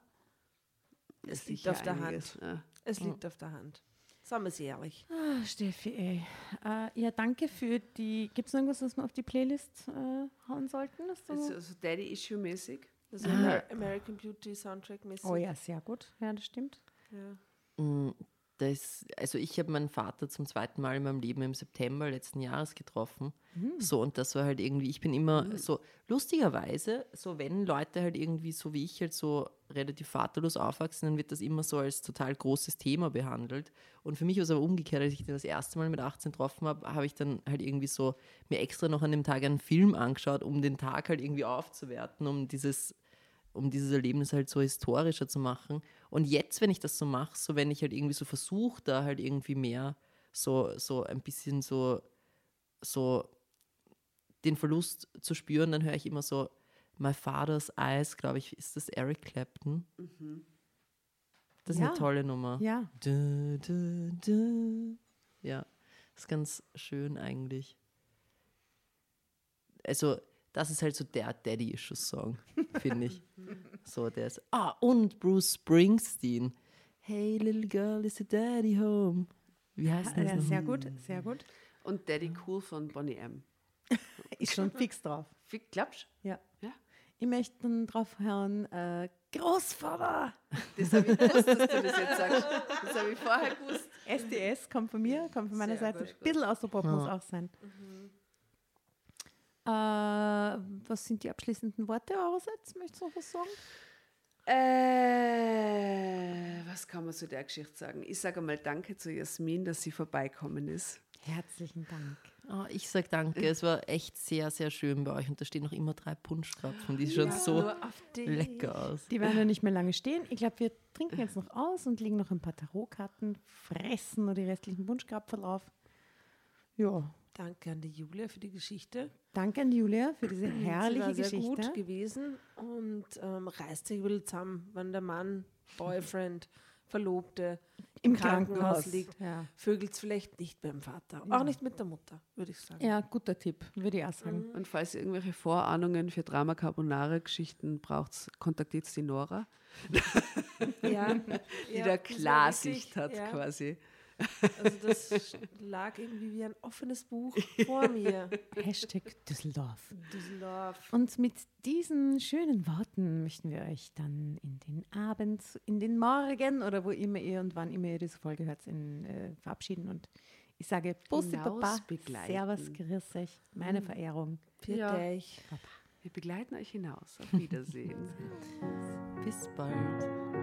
es liegt auf der einiges, Hand. Ja. Es liegt auf der Hand. Sagen wir es ehrlich. Ah, Steffi, ey. Äh, ja, danke für die. Gibt es noch irgendwas, was wir auf die Playlist äh, hauen sollten? Dass du Also, also Daddy-Issue-mäßig. Also Amer American Beauty Soundtrack-mäßig. oh ja, sehr gut. Ja, das stimmt. Ja. Mm, Das, also ich habe meinen Vater zum zweiten Mal in meinem Leben im September letzten Jahres getroffen. So, und das war halt irgendwie, ich bin immer so, lustigerweise, so wenn Leute halt irgendwie so wie ich halt so relativ vaterlos aufwachsen, dann wird das immer so als total großes Thema behandelt. Und für mich war es aber umgekehrt, als ich den das erste Mal mit 18 getroffen habe, habe ich dann halt irgendwie so mir extra noch an dem Tag einen Film angeschaut, um den Tag halt irgendwie aufzuwerten, um dieses um dieses Erlebnis halt so historischer zu machen. Und jetzt, wenn ich das so mache, so wenn ich halt irgendwie so versuche, da halt irgendwie mehr so, so ein bisschen so, so den Verlust zu spüren, dann höre ich immer so My Father's Eyes, glaube ich, ist das Eric Clapton. Das ist Ja. eine tolle Nummer. Ja. Du, du, du. Ja, ist ganz schön eigentlich. Also, das ist halt so der Daddy-Issues-Song, finde ich. so, der ist. Ah, und Bruce Springsteen. Hey, little girl, is the daddy home? Wie heißt das? ja, sehr gut, sehr gut. Und Daddy Cool von Bonnie M. [laughs] Ist schon fix drauf. Wie glaubst Ja. Ja. Ich möchte dann drauf hören, äh, Großvater! Das habe ich gewusst, dass du das jetzt sagst. Das habe ich vorher gewusst. SDS kommt von mir, kommt von meiner Sehr Seite. gut, Ein bisschen Austropop muss auch sein. Äh, was sind die abschließenden Worte eurerseits? Möchtest du noch was sagen? Äh, was kann man zu der Geschichte sagen? Ich sage mal Danke zu Jasmin, dass sie vorbeikommen ist. Herzlichen Dank. Ah, ich sag danke. Es war echt sehr, sehr schön bei euch und da stehen noch immer drei Punschkrapfen. Die schauen so Nur auf die. lecker aus. Die werden ja nicht mehr lange stehen. Ich glaube, wir trinken jetzt noch aus und legen noch ein paar Tarotkarten, fressen noch die restlichen Wunschkrapfen auf. Ja, Danke an die Julia für die Geschichte. Danke an Julia für diese [clears throat] Sie herrliche war sehr Geschichte. gut gewesen und ähm, reißt sich ein bisschen zusammen, wenn der Mann, [laughs] Boyfriend, Verlobte Im Krankenhaus Krankenhaus liegt. Ja. Vögelt vielleicht nicht beim Vater. Auch nicht mit der Mutter, würde ich sagen. ja, guter Tipp, würde ich auch sagen. Und falls ihr irgendwelche Vorahnungen für Drama Carbonara Geschichten braucht, kontaktiert die Nora, Ja, [laughs] die ja, da Klarsicht hat ja. quasi. Also das lag irgendwie wie ein offenes Buch vor mir. [laughs] Hashtag Düsseldorf. Düsseldorf. Und mit diesen schönen Worten möchten wir euch dann in den Abend, in den Morgen oder wo immer ihr und wann immer ihr diese Folge hört, in, äh, verabschieden. Und ich sage Bussi Papa. Servus, grüß euch, meine Verehrung. Für Ja. dich. Wir begleiten euch hinaus. Auf Wiedersehen. [laughs] Bis bald.